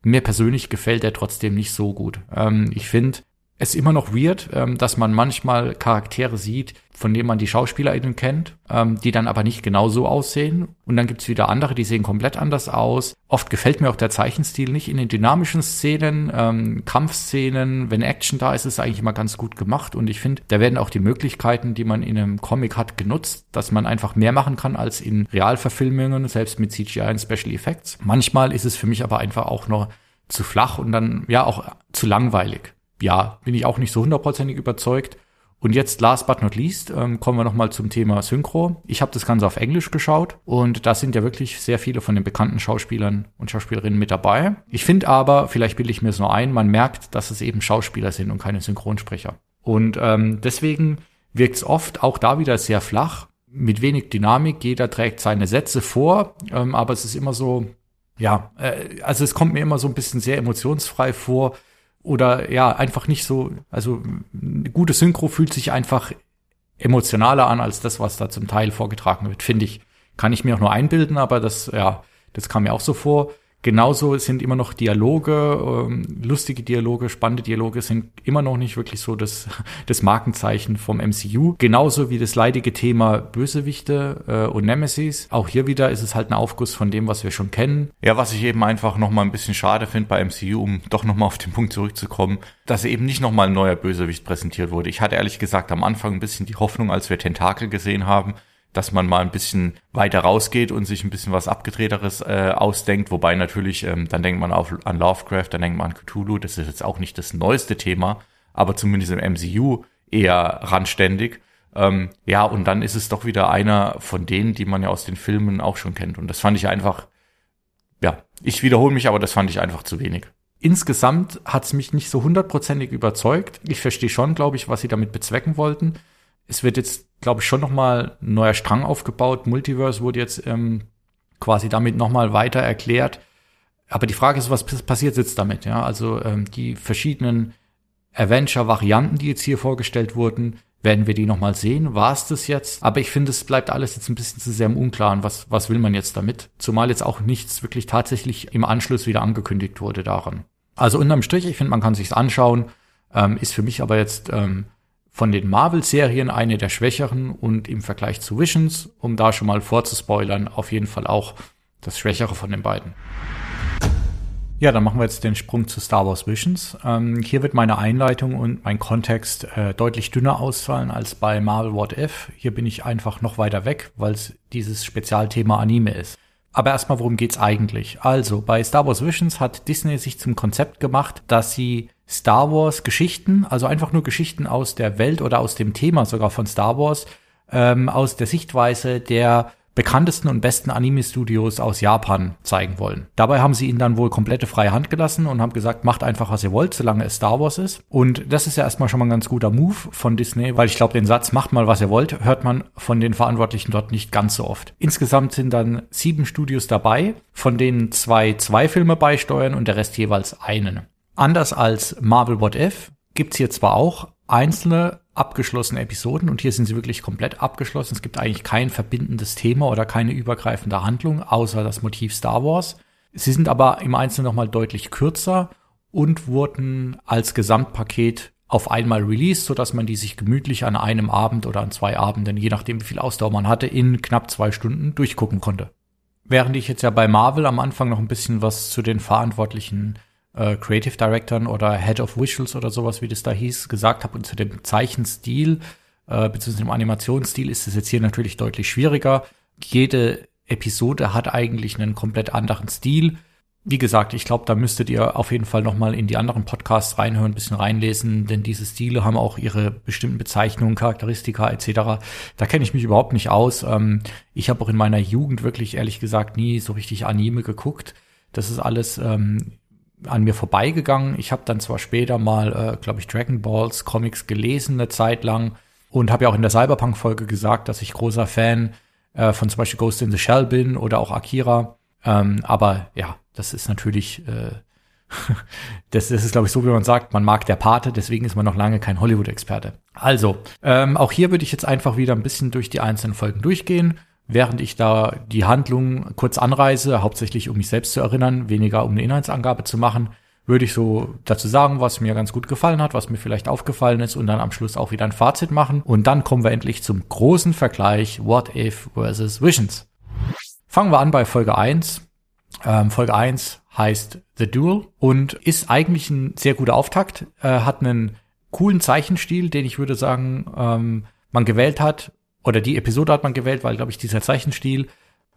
Mir persönlich gefällt der trotzdem nicht so gut. Ähm, ich finde, es ist immer noch weird, ähm, dass man manchmal Charaktere sieht, von denen man die SchauspielerInnen kennt, ähm, die dann aber nicht genau so aussehen. Und dann gibt's wieder andere, die sehen komplett anders aus. Oft gefällt mir auch der Zeichenstil nicht in den dynamischen Szenen, ähm, Kampfszenen. Wenn Action da ist, ist es eigentlich immer ganz gut gemacht. Und ich finde, da werden auch die Möglichkeiten, die man in einem Comic hat, genutzt, dass man einfach mehr machen kann als in Realverfilmungen, selbst mit CGI und Special Effects. Manchmal ist es für mich aber einfach auch noch zu flach und dann ja auch zu langweilig ja, bin ich auch nicht so hundertprozentig überzeugt. Und jetzt, last but not least, ähm, kommen wir nochmal zum Thema Synchro. Ich habe das Ganze auf Englisch geschaut und da sind ja wirklich sehr viele von den bekannten Schauspielern und Schauspielerinnen mit dabei. Ich finde aber, vielleicht bilde ich mir es nur ein, man merkt, dass es eben Schauspieler sind und keine Synchronsprecher. Und ähm, deswegen wirkt es oft auch da wieder sehr flach, mit wenig Dynamik. Jeder trägt seine Sätze vor, ähm, aber es ist immer so, ja, äh, also es kommt mir immer so ein bisschen sehr emotionsfrei vor oder ja, einfach nicht so, also eine gute Synchro fühlt sich einfach emotionaler an als das, was da zum Teil vorgetragen wird, finde ich. Kann ich mir auch nur einbilden, aber das, ja, das kam mir auch so vor. Genauso sind immer noch Dialoge, ähm, lustige Dialoge, spannende Dialoge sind immer noch nicht wirklich so das, das Markenzeichen vom MCU. Genauso wie das leidige Thema Bösewichte äh, und Nemesis. Auch hier wieder ist es halt ein Aufguss von dem, was wir schon kennen. Ja, was ich eben einfach nochmal ein bisschen schade finde bei MCU, um doch nochmal auf den Punkt zurückzukommen, dass eben nicht nochmal ein neuer Bösewicht präsentiert wurde. Ich hatte ehrlich gesagt am Anfang ein bisschen die Hoffnung, als wir Tentakel gesehen haben, dass man mal ein bisschen weiter rausgeht und sich ein bisschen was abgedrehteres äh, ausdenkt. Wobei natürlich, ähm, dann denkt man auf, an Lovecraft, dann denkt man an Cthulhu. Das ist jetzt auch nicht das neueste Thema, aber zumindest im MCU eher randständig. Ähm, ja, und dann ist es doch wieder einer von denen, die man ja aus den Filmen auch schon kennt. Und das fand ich einfach, ja, ich wiederhole mich, aber das fand ich einfach zu wenig. Insgesamt hat es mich nicht so hundertprozentig überzeugt. Ich verstehe schon, glaube ich, was sie damit bezwecken wollten es wird jetzt, glaube ich, schon nochmal ein neuer Strang aufgebaut. Multiverse wurde jetzt ähm, quasi damit nochmal weiter erklärt. Aber die Frage ist, was passiert jetzt damit? Ja, also ähm, die verschiedenen Avenger-Varianten, die jetzt hier vorgestellt wurden, werden wir die nochmal sehen? War es das jetzt? Aber ich finde, es bleibt alles jetzt ein bisschen zu sehr im Unklaren. Was, was will man jetzt damit? Zumal jetzt auch nichts wirklich tatsächlich im Anschluss wieder angekündigt wurde daran. Also unterm Strich, ich finde, man kann sich's anschauen. Ähm, ist für mich aber jetzt ähm, von den Marvel-Serien eine der schwächeren und im Vergleich zu Visions, um da schon mal vorzuspoilern, auf jeden Fall auch das Schwächere von den beiden. Ja, dann machen wir jetzt den Sprung zu Star Wars Visions. Ähm, hier wird meine Einleitung und mein Kontext äh, deutlich dünner ausfallen als bei Marvel What If. Hier bin ich einfach noch weiter weg, weil es dieses Spezialthema Anime ist. Aber erstmal, worum geht's eigentlich? Also, bei Star Wars Visions hat Disney sich zum Konzept gemacht, dass sie Star Wars Geschichten, also einfach nur Geschichten aus der Welt oder aus dem Thema sogar von Star Wars, ähm, aus der Sichtweise der bekanntesten und besten Anime-Studios aus Japan zeigen wollen. Dabei haben sie ihnen dann wohl komplette freie Hand gelassen und haben gesagt, macht einfach, was ihr wollt, solange es Star Wars ist. Und das ist ja erstmal schon mal ein ganz guter Move von Disney, weil ich glaube, den Satz, macht mal, was ihr wollt, hört man von den Verantwortlichen dort nicht ganz so oft. Insgesamt sind dann sieben Studios dabei, von denen zwei zwei Filme beisteuern und der Rest jeweils einen. Anders als Marvel What If gibt's hier zwar auch einzelne abgeschlossene Episoden und hier sind sie wirklich komplett abgeschlossen. Es gibt eigentlich kein verbindendes Thema oder keine übergreifende Handlung, außer das Motiv Star Wars. Sie sind aber im Einzelnen nochmal deutlich kürzer und wurden als Gesamtpaket auf einmal released, sodass man die sich gemütlich an einem Abend oder an zwei Abenden, je nachdem wie viel Ausdauer man hatte, in knapp zwei Stunden durchgucken konnte. Während ich jetzt ja bei Marvel am Anfang noch ein bisschen was zu den Verantwortlichen äh, Creative Directoren oder Head of Visuals oder sowas, wie das da hieß, gesagt habe. Und zu dem Zeichenstil äh, bzw. dem Animationsstil ist es jetzt hier natürlich deutlich schwieriger. Jede Episode hat eigentlich einen komplett anderen Stil. Wie gesagt, ich glaube, da müsstet ihr auf jeden Fall noch mal in die anderen Podcasts reinhören, ein bisschen reinlesen, denn diese Stile haben auch ihre bestimmten Bezeichnungen, Charakteristika etc. Da kenne ich mich überhaupt nicht aus. Ähm, ich habe auch in meiner Jugend wirklich ehrlich gesagt nie so richtig Anime geguckt. Das ist alles ähm, an mir vorbeigegangen. Ich habe dann zwar später mal, äh, glaube ich, Dragon Balls Comics gelesen eine Zeit lang und habe ja auch in der Cyberpunk-Folge gesagt, dass ich großer Fan äh, von zum Beispiel Ghost in the Shell bin oder auch Akira. Ähm, aber ja, das ist natürlich, äh, das, das ist, glaube ich, so, wie man sagt, man mag der Pate, deswegen ist man noch lange kein Hollywood-Experte. Also, ähm, auch hier würde ich jetzt einfach wieder ein bisschen durch die einzelnen Folgen durchgehen, während ich da die Handlung kurz anreise, hauptsächlich um mich selbst zu erinnern, weniger um eine Inhaltsangabe zu machen, würde ich so dazu sagen, was mir ganz gut gefallen hat, was mir vielleicht aufgefallen ist und dann am Schluss auch wieder ein Fazit machen. Und dann kommen wir endlich zum großen Vergleich What If versus Visions. Fangen wir an bei Folge 1. Ähm, Folge 1 heißt The Duel und ist eigentlich ein sehr guter Auftakt, äh, hat einen coolen Zeichenstil, den ich würde sagen, ähm, man gewählt hat, oder die Episode hat man gewählt, weil, glaube ich, dieser Zeichenstil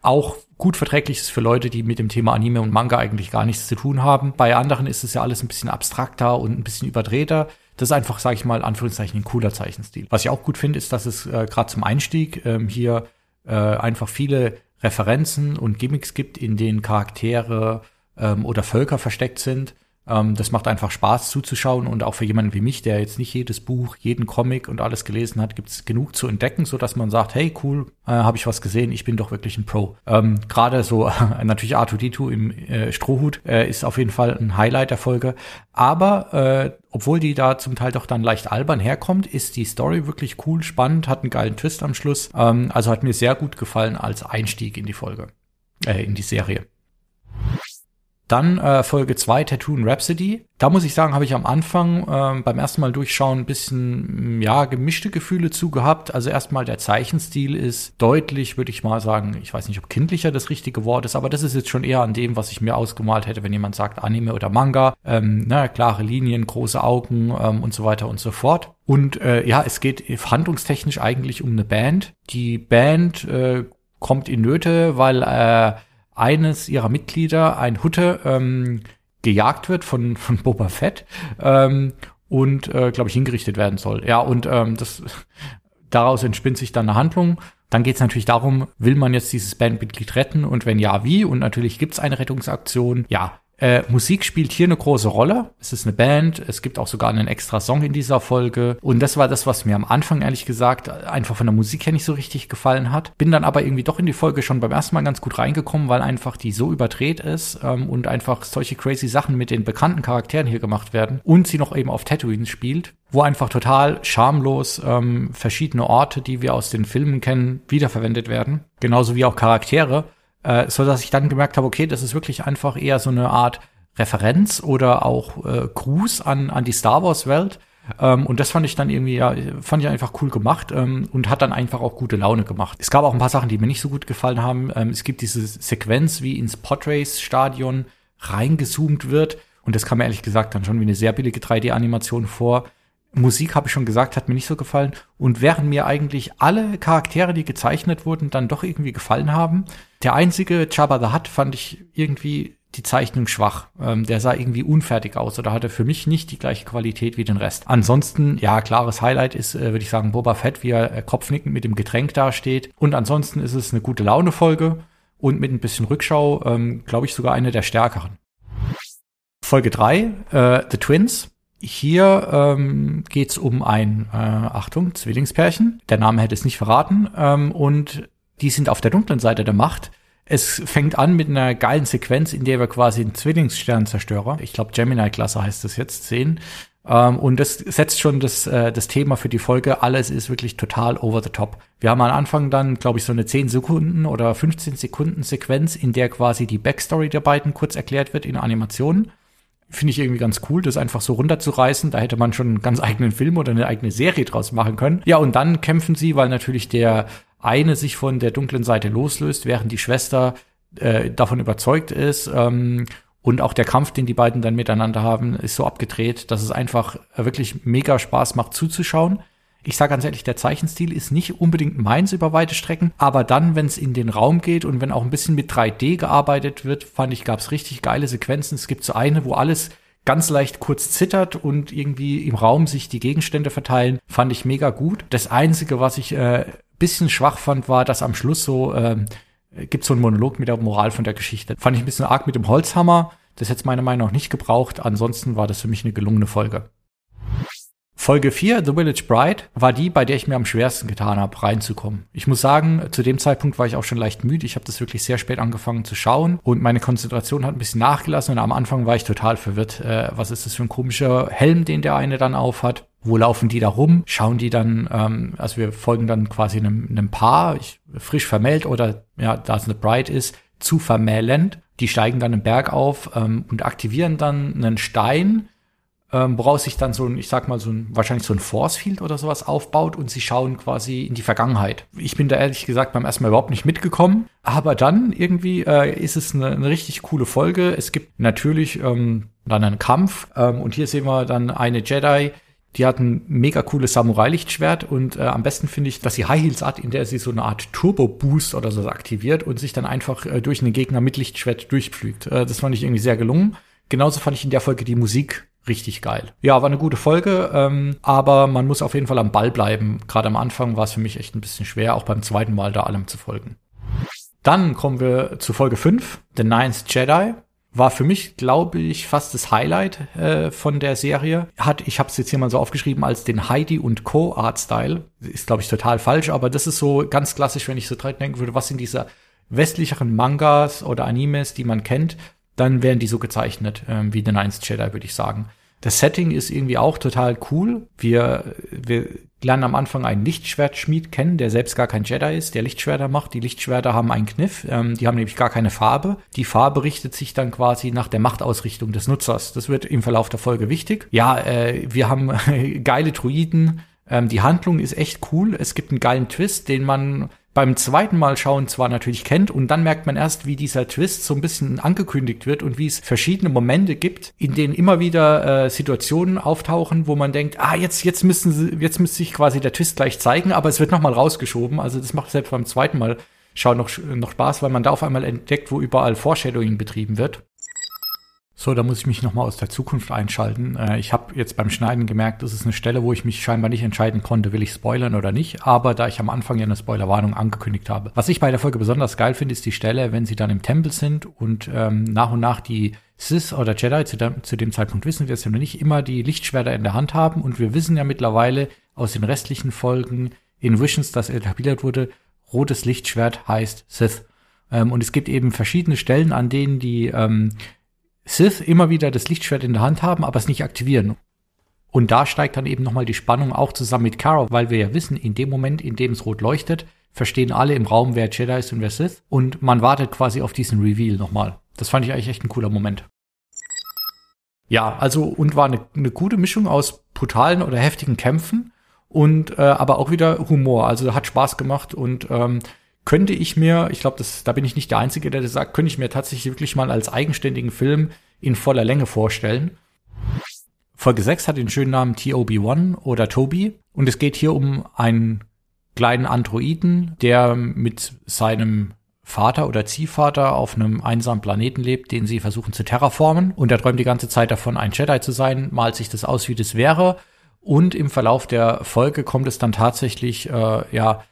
auch gut verträglich ist für Leute, die mit dem Thema Anime und Manga eigentlich gar nichts zu tun haben. Bei anderen ist es ja alles ein bisschen abstrakter und ein bisschen überdrehter. Das ist einfach, sage ich mal, Anführungszeichen ein cooler Zeichenstil. Was ich auch gut finde, ist, dass es äh, gerade zum Einstieg ähm, hier äh, einfach viele Referenzen und Gimmicks gibt, in denen Charaktere ähm, oder Völker versteckt sind. Ähm, das macht einfach Spaß zuzuschauen und auch für jemanden wie mich, der jetzt nicht jedes Buch, jeden Comic und alles gelesen hat, gibt es genug zu entdecken, so dass man sagt, hey cool, äh, habe ich was gesehen, ich bin doch wirklich ein Pro. Ähm, Gerade so natürlich R2D2 im äh, Strohhut äh, ist auf jeden Fall ein Highlight der Folge. Aber äh, obwohl die da zum Teil doch dann leicht albern herkommt, ist die Story wirklich cool, spannend, hat einen geilen Twist am Schluss. Ähm, also hat mir sehr gut gefallen als Einstieg in die Folge, äh, in die Serie. Dann äh, Folge 2, Tattoon Rhapsody. Da muss ich sagen, habe ich am Anfang äh, beim ersten Mal durchschauen ein bisschen, mm, ja, gemischte Gefühle zu gehabt. Also erstmal der Zeichenstil ist deutlich, würde ich mal sagen, ich weiß nicht, ob kindlicher das richtige Wort ist, aber das ist jetzt schon eher an dem, was ich mir ausgemalt hätte, wenn jemand sagt Anime oder Manga. Ähm, na, klare Linien, große Augen ähm, und so weiter und so fort. Und äh, ja, es geht handlungstechnisch eigentlich um eine Band. Die Band äh, kommt in Nöte, weil äh, eines ihrer Mitglieder, ein Hutte, ähm, gejagt wird von, von Boba Fett ähm, und, äh, glaube ich, hingerichtet werden soll. Ja, und ähm, das daraus entspinnt sich dann eine Handlung. Dann geht es natürlich darum, will man jetzt dieses Bandmitglied retten und wenn ja, wie? Und natürlich gibt es eine Rettungsaktion. Ja, äh, Musik spielt hier eine große Rolle. Es ist eine Band, es gibt auch sogar einen extra Song in dieser Folge. Und das war das, was mir am Anfang ehrlich gesagt einfach von der Musik her nicht so richtig gefallen hat. Bin dann aber irgendwie doch in die Folge schon beim ersten Mal ganz gut reingekommen, weil einfach die so überdreht ist ähm, und einfach solche crazy Sachen mit den bekannten Charakteren hier gemacht werden. Und sie noch eben auf Tatooine spielt, wo einfach total schamlos ähm, verschiedene Orte, die wir aus den Filmen kennen, wiederverwendet werden. Genauso wie auch Charaktere äh, so dass ich dann gemerkt habe, okay, das ist wirklich einfach eher so eine Art Referenz oder auch äh, Gruß an, an die Star Wars Welt. Ähm, und das fand ich dann irgendwie, ja, fand ich einfach cool gemacht ähm, und hat dann einfach auch gute Laune gemacht. Es gab auch ein paar Sachen, die mir nicht so gut gefallen haben. Ähm, es gibt diese Sequenz, wie ins Podrace-Stadion reingezoomt wird. Und das kam mir ehrlich gesagt dann schon wie eine sehr billige 3D-Animation vor. Musik, habe ich schon gesagt, hat mir nicht so gefallen. Und während mir eigentlich alle Charaktere, die gezeichnet wurden, dann doch irgendwie gefallen haben, der einzige Jabba the Hutt fand ich irgendwie die Zeichnung schwach. Ähm, der sah irgendwie unfertig aus oder hatte für mich nicht die gleiche Qualität wie den Rest. Ansonsten, ja, klares Highlight ist, äh, würde ich sagen, Boba Fett, wie er äh, kopfnickend mit dem Getränk dasteht. Und ansonsten ist es eine gute Laune-Folge und mit ein bisschen Rückschau, ähm, glaube ich, sogar eine der stärkeren. Folge drei, äh, The Twins. Hier ähm, geht es um ein, äh, Achtung, Zwillingspärchen. Der Name hätte es nicht verraten. Ähm, und die sind auf der dunklen Seite der Macht. Es fängt an mit einer geilen Sequenz, in der wir quasi einen Zwillingssternzerstörer, ich glaube Gemini-Klasse heißt das jetzt, sehen. Ähm, und das setzt schon das, äh, das Thema für die Folge. Alles ist wirklich total over the top. Wir haben am Anfang dann, glaube ich, so eine 10 Sekunden oder 15 Sekunden Sequenz, in der quasi die Backstory der beiden kurz erklärt wird in Animationen. Finde ich irgendwie ganz cool, das einfach so runterzureißen. Da hätte man schon einen ganz eigenen Film oder eine eigene Serie draus machen können. Ja, und dann kämpfen sie, weil natürlich der eine sich von der dunklen Seite loslöst, während die Schwester äh, davon überzeugt ist. Ähm, und auch der Kampf, den die beiden dann miteinander haben, ist so abgedreht, dass es einfach wirklich mega Spaß macht zuzuschauen. Ich sage ganz ehrlich, der Zeichenstil ist nicht unbedingt meins über weite Strecken, aber dann, wenn es in den Raum geht und wenn auch ein bisschen mit 3D gearbeitet wird, fand ich, gab es richtig geile Sequenzen. Es gibt so eine, wo alles ganz leicht kurz zittert und irgendwie im Raum sich die Gegenstände verteilen, fand ich mega gut. Das Einzige, was ich äh, bisschen schwach fand, war, dass am Schluss so ähm, gibt so einen Monolog mit der Moral von der Geschichte. Fand ich ein bisschen arg mit dem Holzhammer. Das hätte meiner Meinung nach nicht gebraucht. Ansonsten war das für mich eine gelungene Folge. Folge 4, The Village Bride, war die, bei der ich mir am schwersten getan habe, reinzukommen. Ich muss sagen, zu dem Zeitpunkt war ich auch schon leicht müde. Ich habe das wirklich sehr spät angefangen zu schauen und meine Konzentration hat ein bisschen nachgelassen und am Anfang war ich total verwirrt. Äh, was ist das für ein komischer Helm, den der eine dann aufhat? Wo laufen die da rum? Schauen die dann, ähm, also wir folgen dann quasi einem, einem Paar, ich, frisch vermählt oder ja, da es eine Bride ist, zu vermählend. Die steigen dann einen Berg auf ähm, und aktivieren dann einen Stein, ähm, woraus sich dann so ein, ich sag mal, so ein, wahrscheinlich so ein Force Field oder sowas aufbaut und sie schauen quasi in die Vergangenheit. Ich bin da ehrlich gesagt beim ersten Mal überhaupt nicht mitgekommen, aber dann irgendwie äh, ist es eine, eine richtig coole Folge. Es gibt natürlich ähm, dann einen Kampf ähm, und hier sehen wir dann eine Jedi, die hat ein mega cooles Samurai-Lichtschwert und äh, am besten finde ich, dass sie High Heels hat, in der sie so eine Art Turbo-Boost oder so aktiviert und sich dann einfach äh, durch einen Gegner mit Lichtschwert durchpflügt. Äh, das fand ich irgendwie sehr gelungen. Genauso fand ich in der Folge die Musik richtig geil. Ja, war eine gute Folge, ähm, aber man muss auf jeden Fall am Ball bleiben. Gerade am Anfang war es für mich echt ein bisschen schwer, auch beim zweiten Mal da allem zu folgen. Dann kommen wir zu Folge 5, The Ninth Jedi. War für mich, glaube ich, fast das Highlight äh, von der Serie. Hat, ich habe es jetzt hier mal so aufgeschrieben als den Heidi und Co. Artstyle. Ist, glaube ich, total falsch, aber das ist so ganz klassisch, wenn ich so dran denken würde, was sind diese westlicheren Mangas oder Animes, die man kennt, dann werden die so gezeichnet, ähm, wie The Ninth Jedi, würde ich sagen. Das Setting ist irgendwie auch total cool. Wir, wir lernen am Anfang einen Lichtschwertschmied kennen, der selbst gar kein Jedi ist, der Lichtschwerter macht. Die Lichtschwerter haben einen Kniff, ähm, die haben nämlich gar keine Farbe. Die Farbe richtet sich dann quasi nach der Machtausrichtung des Nutzers. Das wird im Verlauf der Folge wichtig. Ja, äh, wir haben geile Druiden. Ähm, die Handlung ist echt cool. Es gibt einen geilen Twist, den man beim zweiten Mal schauen zwar natürlich kennt und dann merkt man erst, wie dieser Twist so ein bisschen angekündigt wird und wie es verschiedene Momente gibt, in denen immer wieder äh, Situationen auftauchen, wo man denkt, ah, jetzt, jetzt müssen sie, jetzt müsste sich quasi der Twist gleich zeigen, aber es wird nochmal rausgeschoben. Also das macht selbst beim zweiten Mal schauen noch, noch Spaß, weil man da auf einmal entdeckt, wo überall Foreshadowing betrieben wird. So, da muss ich mich nochmal aus der Zukunft einschalten. Äh, ich habe jetzt beim Schneiden gemerkt, das ist eine Stelle, wo ich mich scheinbar nicht entscheiden konnte, will ich spoilern oder nicht. Aber da ich am Anfang ja eine Spoilerwarnung angekündigt habe. Was ich bei der Folge besonders geil finde, ist die Stelle, wenn sie dann im Tempel sind und ähm, nach und nach die Sith oder Jedi, zu dem, zu dem Zeitpunkt wissen wir es ja noch nicht, immer die Lichtschwerter in der Hand haben. Und wir wissen ja mittlerweile aus den restlichen Folgen in Visions, dass etabliert wurde, rotes Lichtschwert heißt Sith. Ähm, und es gibt eben verschiedene Stellen, an denen die ähm, Sith immer wieder das Lichtschwert in der Hand haben, aber es nicht aktivieren. Und da steigt dann eben nochmal die Spannung auch zusammen mit Kara, weil wir ja wissen, in dem Moment, in dem es rot leuchtet, verstehen alle im Raum, wer Jedi ist und wer Sith. Und man wartet quasi auf diesen Reveal nochmal. Das fand ich eigentlich echt ein cooler Moment. Ja, also und war eine, eine gute Mischung aus brutalen oder heftigen Kämpfen und äh, aber auch wieder Humor. Also hat Spaß gemacht und ähm, könnte ich mir, ich glaube, da bin ich nicht der Einzige, der das sagt, könnte ich mir tatsächlich wirklich mal als eigenständigen Film in voller Länge vorstellen. Folge 6 hat den schönen Namen TOB1 oder Toby und es geht hier um einen kleinen Androiden, der mit seinem Vater oder Ziehvater auf einem einsamen Planeten lebt, den sie versuchen zu terraformen. Und er träumt die ganze Zeit davon, ein Jedi zu sein, malt sich das aus, wie das wäre. Und im Verlauf der Folge kommt es dann tatsächlich, äh, ja,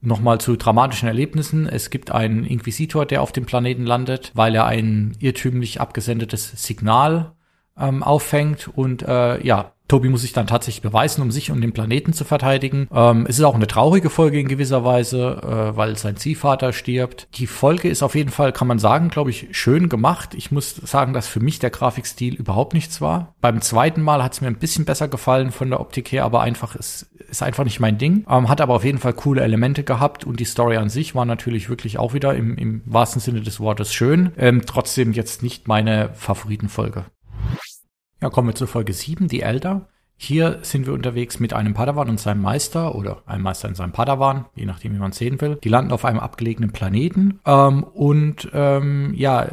Nochmal zu dramatischen Erlebnissen. Es gibt einen Inquisitor, der auf dem Planeten landet, weil er ein irrtümlich abgesendetes Signal ähm, auffängt und äh, ja, Tobi muss sich dann tatsächlich beweisen, um sich und den Planeten zu verteidigen. Ähm, es ist auch eine traurige Folge in gewisser Weise, äh, weil sein Ziehvater stirbt. Die Folge ist auf jeden Fall, kann man sagen, glaube ich, schön gemacht. Ich muss sagen, dass für mich der Grafikstil überhaupt nichts war. Beim zweiten Mal hat es mir ein bisschen besser gefallen von der Optik her, aber einfach, es ist einfach nicht mein Ding. Ähm, hat aber auf jeden Fall coole Elemente gehabt und die Story an sich war natürlich wirklich auch wieder im, im wahrsten Sinne des Wortes schön. Ähm, trotzdem jetzt nicht meine Favoritenfolge. Ja, kommen wir zur Folge 7, die Elder. Hier sind wir unterwegs mit einem Padawan und seinem Meister oder einem Meister und seinem Padawan, je nachdem, wie man es sehen will. Die landen auf einem abgelegenen Planeten ähm, und ähm, ja,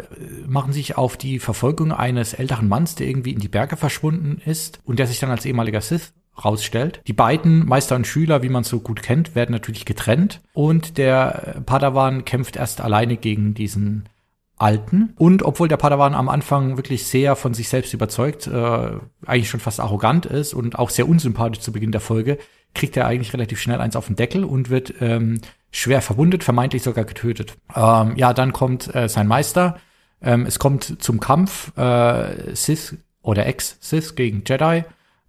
machen sich auf die Verfolgung eines älteren Manns, der irgendwie in die Berge verschwunden ist und der sich dann als ehemaliger Sith rausstellt. Die beiden Meister und Schüler, wie man es so gut kennt, werden natürlich getrennt und der Padawan kämpft erst alleine gegen diesen Alten. Und obwohl der Padawan am Anfang wirklich sehr von sich selbst überzeugt, äh, eigentlich schon fast arrogant ist und auch sehr unsympathisch zu Beginn der Folge, kriegt er eigentlich relativ schnell eins auf den Deckel und wird ähm, schwer verwundet, vermeintlich sogar getötet. Ähm, ja, dann kommt äh, sein Meister. Ähm, es kommt zum Kampf äh, Sith oder Ex-Sith gegen Jedi.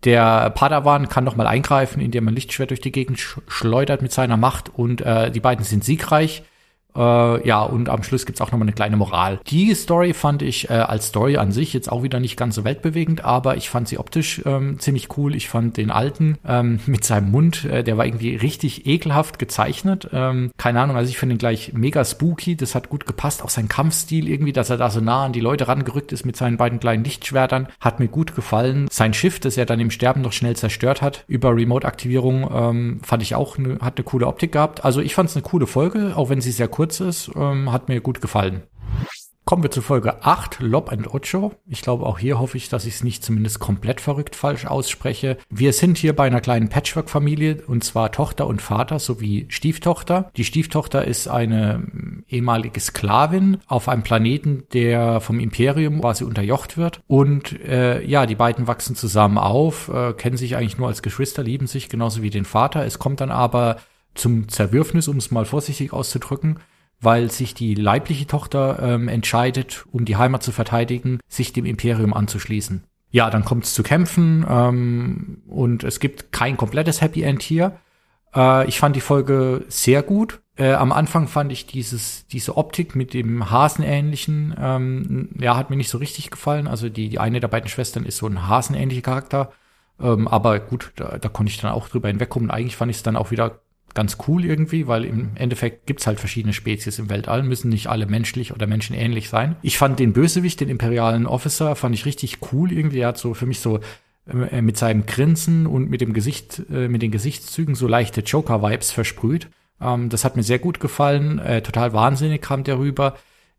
Der Padawan kann nochmal eingreifen, indem er Lichtschwert durch die Gegend sch schleudert mit seiner Macht und äh, die beiden sind siegreich. Äh, ja, und am Schluss gibt's auch nochmal eine kleine Moral. Die Story fand ich äh, als Story an sich jetzt auch wieder nicht ganz so weltbewegend, aber ich fand sie optisch ähm, ziemlich cool. Ich fand den alten ähm, mit seinem Mund, äh, der war irgendwie richtig ekelhaft gezeichnet. Ähm, keine Ahnung, also ich finde ihn gleich mega spooky. Das hat gut gepasst. Auch sein Kampfstil irgendwie, dass er da so nah an die Leute rangerückt ist mit seinen beiden kleinen Lichtschwertern, hat mir gut gefallen. Sein Schiff, das er dann im Sterben noch schnell zerstört hat über Remote-Aktivierung, ähm, fand ich auch, ne, hat eine coole Optik gehabt. Also ich fand es eine coole Folge, auch wenn sie sehr kurz kurz ist, ähm, hat mir gut gefallen. Kommen wir zu Folge 8, Lob and Ocho. Ich glaube, auch hier hoffe ich, dass ich es nicht zumindest komplett verrückt falsch ausspreche. Wir sind hier bei einer kleinen Patchwork-Familie, und zwar Tochter und Vater sowie Stieftochter. Die Stieftochter ist eine ähm, ehemalige Sklavin auf einem Planeten, der vom Imperium quasi unterjocht wird. Und äh, ja, die beiden wachsen zusammen auf, äh, kennen sich eigentlich nur als Geschwister, lieben sich genauso wie den Vater. Es kommt dann aber zum Zerwürfnis, um es mal vorsichtig auszudrücken weil sich die leibliche Tochter ähm, entscheidet, um die Heimat zu verteidigen, sich dem Imperium anzuschließen. Ja, dann kommt es zu Kämpfen ähm, und es gibt kein komplettes Happy End hier. Äh, ich fand die Folge sehr gut. Äh, am Anfang fand ich dieses, diese Optik mit dem Hasenähnlichen, ähm, ja, hat mir nicht so richtig gefallen. Also die, die eine der beiden Schwestern ist so ein hasenähnlicher Charakter. Ähm, aber gut, da, da konnte ich dann auch drüber hinwegkommen. Eigentlich fand ich es dann auch wieder ganz cool irgendwie, weil im Endeffekt gibt's halt verschiedene Spezies im Weltall, müssen nicht alle menschlich oder menschenähnlich sein. Ich fand den Bösewicht, den imperialen Officer, fand ich richtig cool irgendwie. Er hat so für mich so äh, mit seinem Grinsen und mit dem Gesicht, äh, mit den Gesichtszügen so leichte Joker-Vibes versprüht. Ähm, das hat mir sehr gut gefallen. Äh, total wahnsinnig kam der rüber.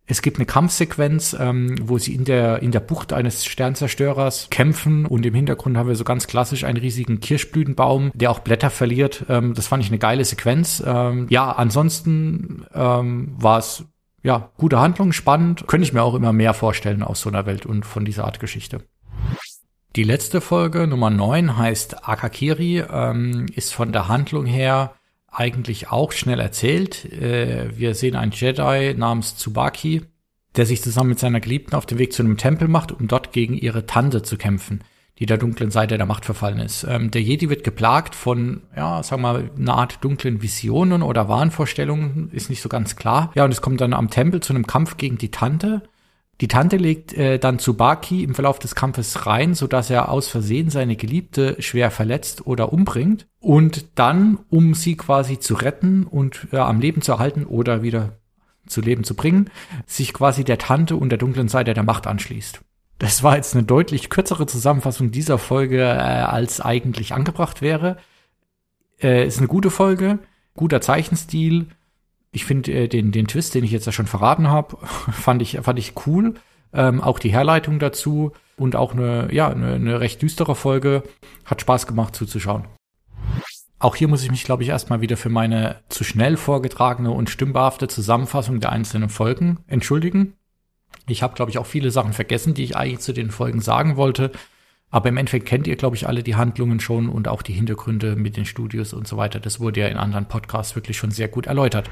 Es gibt eine Kampfsequenz, ähm, wo sie in der, in der Bucht eines Sternzerstörers kämpfen und im Hintergrund haben wir so ganz klassisch einen riesigen Kirschblütenbaum, der auch Blätter verliert. Ähm, das fand ich eine geile Sequenz. Ähm, ja, ansonsten ähm, war es ja gute Handlung, spannend. Könnte ich mir auch immer mehr vorstellen aus so einer Welt und von dieser Art Geschichte. Die letzte Folge, Nummer 9, heißt Akakiri, ähm, ist von der Handlung her eigentlich auch schnell erzählt. Äh, wir sehen einen Jedi namens Tsubaki, der sich zusammen mit seiner Geliebten auf den Weg zu einem Tempel macht, um dort gegen ihre Tante zu kämpfen, die der dunklen Seite der Macht verfallen ist. Ähm, der Jedi wird geplagt von, ja, sagen wir mal, einer Art dunklen Visionen oder Wahnvorstellungen, ist nicht so ganz klar. Ja, und es kommt dann am Tempel zu einem Kampf gegen die Tante die Tante legt äh, dann Tsubaki im Verlauf des Kampfes rein, so dass er aus Versehen seine Geliebte schwer verletzt oder umbringt. Und dann, um sie quasi zu retten und äh, am Leben zu erhalten oder wieder zu Leben zu bringen, sich quasi der Tante und der dunklen Seite der Macht anschließt. Das war jetzt eine deutlich kürzere Zusammenfassung dieser Folge, äh, als eigentlich angebracht wäre. Äh, ist eine gute Folge, guter Zeichenstil, ich finde äh, den, den Twist, den ich jetzt ja schon verraten habe, fand ich, fand ich cool. Ähm, auch die Herleitung dazu und auch eine, ja, eine, eine recht düstere Folge. Hat Spaß gemacht zuzuschauen. Auch hier muss ich mich, glaube ich, erstmal wieder für meine zu schnell vorgetragene und stimmbarhafte Zusammenfassung der einzelnen Folgen entschuldigen. Ich habe, glaube ich, auch viele Sachen vergessen, die ich eigentlich zu den Folgen sagen wollte. Aber im Endeffekt kennt ihr, glaube ich, alle die Handlungen schon und auch die Hintergründe mit den Studios und so weiter. Das wurde ja in anderen Podcasts wirklich schon sehr gut erläutert.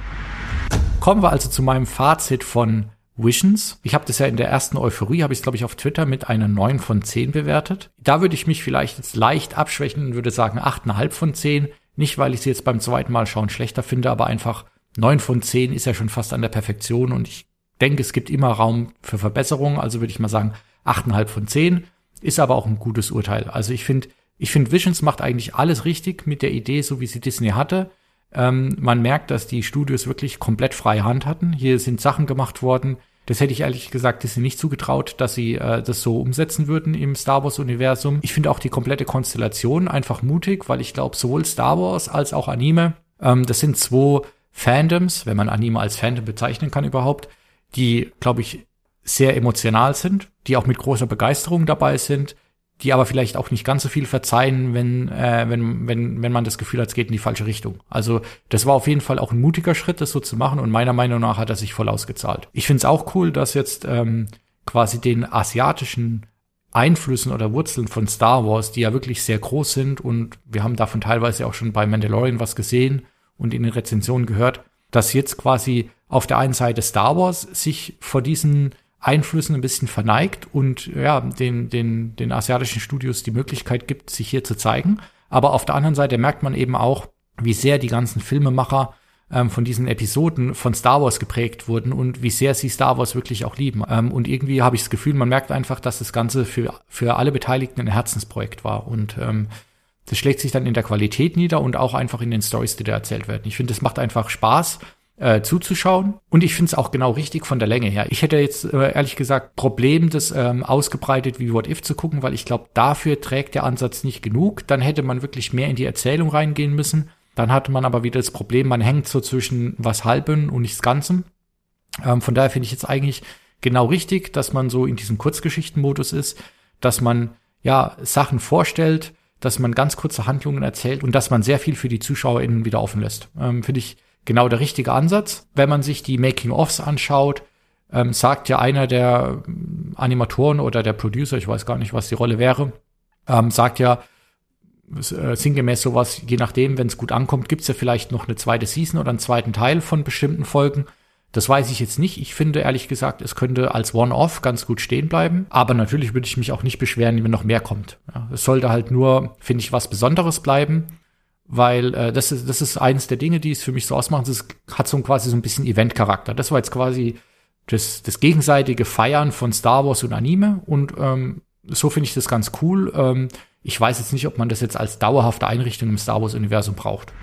Kommen wir also zu meinem Fazit von Visions. Ich habe das ja in der ersten Euphorie, habe ich es, glaube ich, auf Twitter mit einer 9 von 10 bewertet. Da würde ich mich vielleicht jetzt leicht abschwächen und würde sagen 8,5 von 10. Nicht, weil ich sie jetzt beim zweiten Mal schauen schlechter finde, aber einfach 9 von 10 ist ja schon fast an der Perfektion und ich denke, es gibt immer Raum für Verbesserungen. Also würde ich mal sagen 8,5 von 10. Ist aber auch ein gutes Urteil. Also ich finde, ich finde, Visions macht eigentlich alles richtig mit der Idee, so wie sie Disney hatte. Ähm, man merkt, dass die Studios wirklich komplett freie Hand hatten. Hier sind Sachen gemacht worden. Das hätte ich ehrlich gesagt Disney nicht zugetraut, dass sie äh, das so umsetzen würden im Star Wars-Universum. Ich finde auch die komplette Konstellation einfach mutig, weil ich glaube, sowohl Star Wars als auch Anime, ähm, das sind zwei Fandoms, wenn man Anime als Fandom bezeichnen kann überhaupt, die, glaube ich, sehr emotional sind, die auch mit großer Begeisterung dabei sind, die aber vielleicht auch nicht ganz so viel verzeihen, wenn, äh, wenn, wenn, wenn man das Gefühl hat, es geht in die falsche Richtung. Also das war auf jeden Fall auch ein mutiger Schritt, das so zu machen und meiner Meinung nach hat er sich voll ausgezahlt. Ich finde es auch cool, dass jetzt ähm, quasi den asiatischen Einflüssen oder Wurzeln von Star Wars, die ja wirklich sehr groß sind und wir haben davon teilweise auch schon bei Mandalorian was gesehen und in den Rezensionen gehört, dass jetzt quasi auf der einen Seite Star Wars sich vor diesen Einflüssen ein bisschen verneigt und ja, den, den, den asiatischen Studios die Möglichkeit gibt, sich hier zu zeigen. Aber auf der anderen Seite merkt man eben auch, wie sehr die ganzen Filmemacher ähm, von diesen Episoden von Star Wars geprägt wurden und wie sehr sie Star Wars wirklich auch lieben. Ähm, und irgendwie habe ich das Gefühl, man merkt einfach, dass das Ganze für, für alle Beteiligten ein Herzensprojekt war. Und ähm, das schlägt sich dann in der Qualität nieder und auch einfach in den Stories, die da erzählt werden. Ich finde, es macht einfach Spaß äh, zuzuschauen. Und ich finde es auch genau richtig von der Länge her. Ich hätte jetzt äh, ehrlich gesagt Problem, das ähm, ausgebreitet wie What If zu gucken, weil ich glaube, dafür trägt der Ansatz nicht genug. Dann hätte man wirklich mehr in die Erzählung reingehen müssen. Dann hatte man aber wieder das Problem, man hängt so zwischen was Halben und nichts Ganzem. Ähm, von daher finde ich jetzt eigentlich genau richtig, dass man so in diesem Kurzgeschichtenmodus ist, dass man ja Sachen vorstellt, dass man ganz kurze Handlungen erzählt und dass man sehr viel für die ZuschauerInnen wieder offen lässt. Ähm, finde ich genau der richtige Ansatz. Wenn man sich die Making-ofs anschaut, ähm, sagt ja einer der Animatoren oder der Producer, ich weiß gar nicht, was die Rolle wäre, ähm, sagt ja, äh, sinngemäß sowas, je nachdem, wenn es gut ankommt, gibt's ja vielleicht noch eine zweite Season oder einen zweiten Teil von bestimmten Folgen. Das weiß ich jetzt nicht. Ich finde ehrlich gesagt, es könnte als One-Off ganz gut stehen bleiben. Aber natürlich würde ich mich auch nicht beschweren, wenn noch mehr kommt. Ja, es sollte halt nur, finde ich, was Besonderes bleiben, weil äh, das ist das ist eines der Dinge, die es für mich so ausmachen. Es hat so quasi so ein bisschen Event-Charakter. Das war jetzt quasi das, das gegenseitige Feiern von Star Wars und Anime und ähm, so finde ich das ganz cool. Ähm, ich weiß jetzt nicht, ob man das jetzt als dauerhafte Einrichtung im Star Wars-Universum braucht.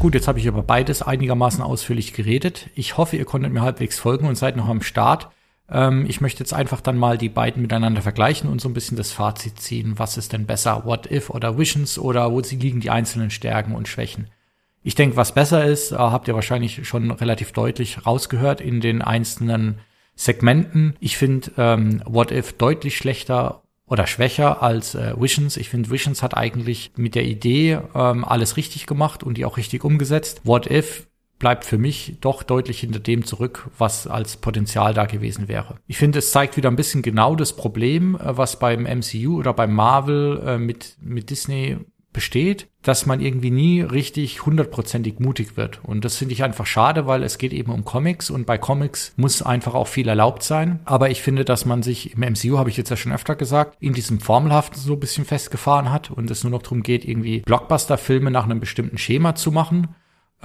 Gut, jetzt habe ich über beides einigermaßen ausführlich geredet. Ich hoffe, ihr konntet mir halbwegs folgen und seid noch am Start. Ähm, ich möchte jetzt einfach dann mal die beiden miteinander vergleichen und so ein bisschen das Fazit ziehen. Was ist denn besser? What If oder Visions oder wo sie liegen die einzelnen Stärken und Schwächen? Ich denke, was besser ist, äh, habt ihr wahrscheinlich schon relativ deutlich rausgehört in den einzelnen Segmenten. Ich finde ähm, What If deutlich schlechter oder schwächer als äh, Visions. Ich finde, Visions hat eigentlich mit der Idee ähm, alles richtig gemacht und die auch richtig umgesetzt. What If bleibt für mich doch deutlich hinter dem zurück, was als Potenzial da gewesen wäre. Ich finde, es zeigt wieder ein bisschen genau das Problem, äh, was beim MCU oder beim Marvel äh, mit, mit Disney besteht, dass man irgendwie nie richtig hundertprozentig mutig wird. Und das finde ich einfach schade, weil es geht eben um Comics und bei Comics muss einfach auch viel erlaubt sein. Aber ich finde, dass man sich im MCU, habe ich jetzt ja schon öfter gesagt, in diesem Formelhaften so ein bisschen festgefahren hat und es nur noch darum geht, irgendwie Blockbuster-Filme nach einem bestimmten Schema zu machen.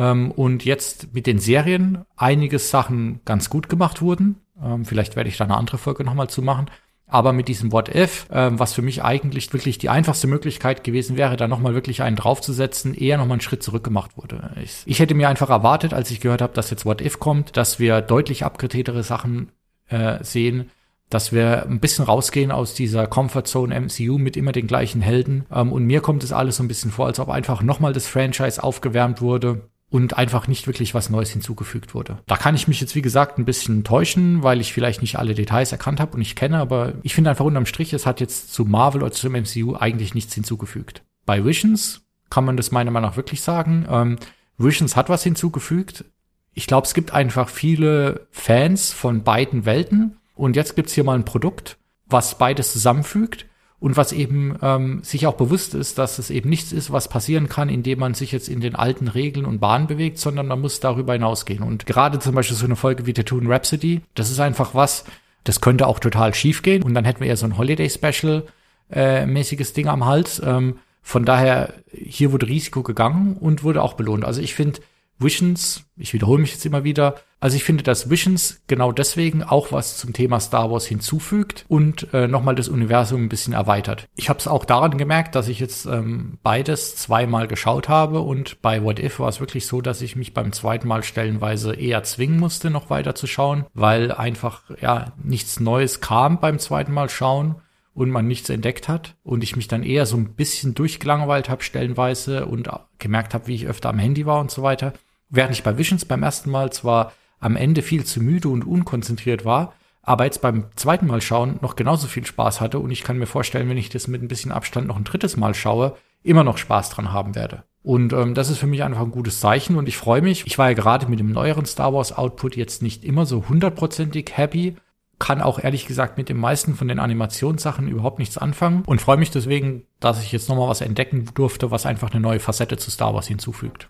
Ähm, und jetzt mit den Serien einige Sachen ganz gut gemacht wurden. Ähm, vielleicht werde ich da eine andere Folge nochmal zu machen. Aber mit diesem What If, ähm, was für mich eigentlich wirklich die einfachste Möglichkeit gewesen wäre, da nochmal wirklich einen draufzusetzen, eher nochmal einen Schritt zurück gemacht wurde. Ich, ich hätte mir einfach erwartet, als ich gehört habe, dass jetzt What If kommt, dass wir deutlich abgedrehtere Sachen äh, sehen, dass wir ein bisschen rausgehen aus dieser Comfortzone MCU mit immer den gleichen Helden. Ähm, und mir kommt es alles so ein bisschen vor, als ob einfach nochmal das Franchise aufgewärmt wurde und einfach nicht wirklich was Neues hinzugefügt wurde. Da kann ich mich jetzt, wie gesagt, ein bisschen täuschen, weil ich vielleicht nicht alle Details erkannt habe und ich kenne, aber ich finde einfach unterm Strich, es hat jetzt zu Marvel oder zum MCU eigentlich nichts hinzugefügt. Bei Visions kann man das meiner Meinung nach wirklich sagen. Ähm, Visions hat was hinzugefügt. Ich glaube, es gibt einfach viele Fans von beiden Welten und jetzt gibt's hier mal ein Produkt, was beides zusammenfügt und was eben ähm, sich auch bewusst ist, dass es eben nichts ist, was passieren kann, indem man sich jetzt in den alten Regeln und Bahnen bewegt, sondern man muss darüber hinausgehen. Und gerade zum Beispiel so eine Folge wie Tattoo Rhapsody, das ist einfach was, das könnte auch total schief gehen und dann hätten wir eher so ein Holiday-Special äh, mäßiges Ding am Hals. Ähm, von daher, hier wurde Risiko gegangen und wurde auch belohnt. Also ich finde, Visions, ich wiederhole mich jetzt immer wieder, also ich finde, dass Visions genau deswegen auch was zum Thema Star Wars hinzufügt und äh, nochmal das Universum ein bisschen erweitert. Ich habe es auch daran gemerkt, dass ich jetzt ähm, beides zweimal geschaut habe und bei What If war es wirklich so, dass ich mich beim zweiten Mal stellenweise eher zwingen musste, noch weiter zu schauen, weil einfach ja nichts Neues kam beim zweiten Mal schauen und man nichts entdeckt hat und ich mich dann eher so ein bisschen durchgelangweilt habe stellenweise und gemerkt habe, wie ich öfter am Handy war und so weiter. Während ich bei Visions beim ersten Mal zwar am Ende viel zu müde und unkonzentriert war, aber jetzt beim zweiten Mal schauen noch genauso viel Spaß hatte und ich kann mir vorstellen, wenn ich das mit ein bisschen Abstand noch ein drittes Mal schaue, immer noch Spaß dran haben werde. Und ähm, das ist für mich einfach ein gutes Zeichen und ich freue mich. Ich war ja gerade mit dem neueren Star Wars Output jetzt nicht immer so hundertprozentig happy, kann auch ehrlich gesagt mit den meisten von den Animationssachen überhaupt nichts anfangen und freue mich deswegen, dass ich jetzt nochmal was entdecken durfte, was einfach eine neue Facette zu Star Wars hinzufügt.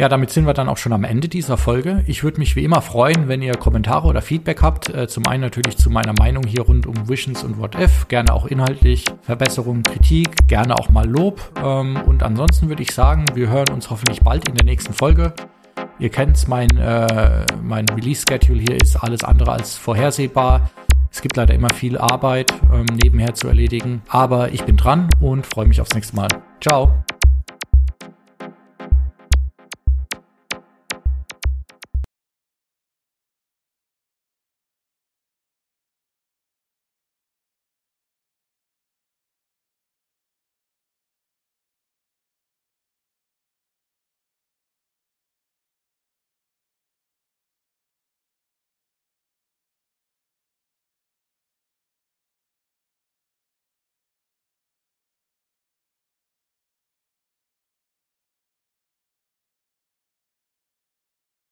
Ja, damit sind wir dann auch schon am Ende dieser Folge. Ich würde mich wie immer freuen, wenn ihr Kommentare oder Feedback habt. Äh, zum einen natürlich zu meiner Meinung hier rund um Visions und What If. Gerne auch inhaltlich Verbesserungen, Kritik, gerne auch mal Lob. Ähm, und ansonsten würde ich sagen, wir hören uns hoffentlich bald in der nächsten Folge. Ihr kennt's, mein, äh, mein Release-Schedule hier ist alles andere als vorhersehbar. Es gibt leider immer viel Arbeit ähm, nebenher zu erledigen. Aber ich bin dran und freue mich aufs nächste Mal. Ciao.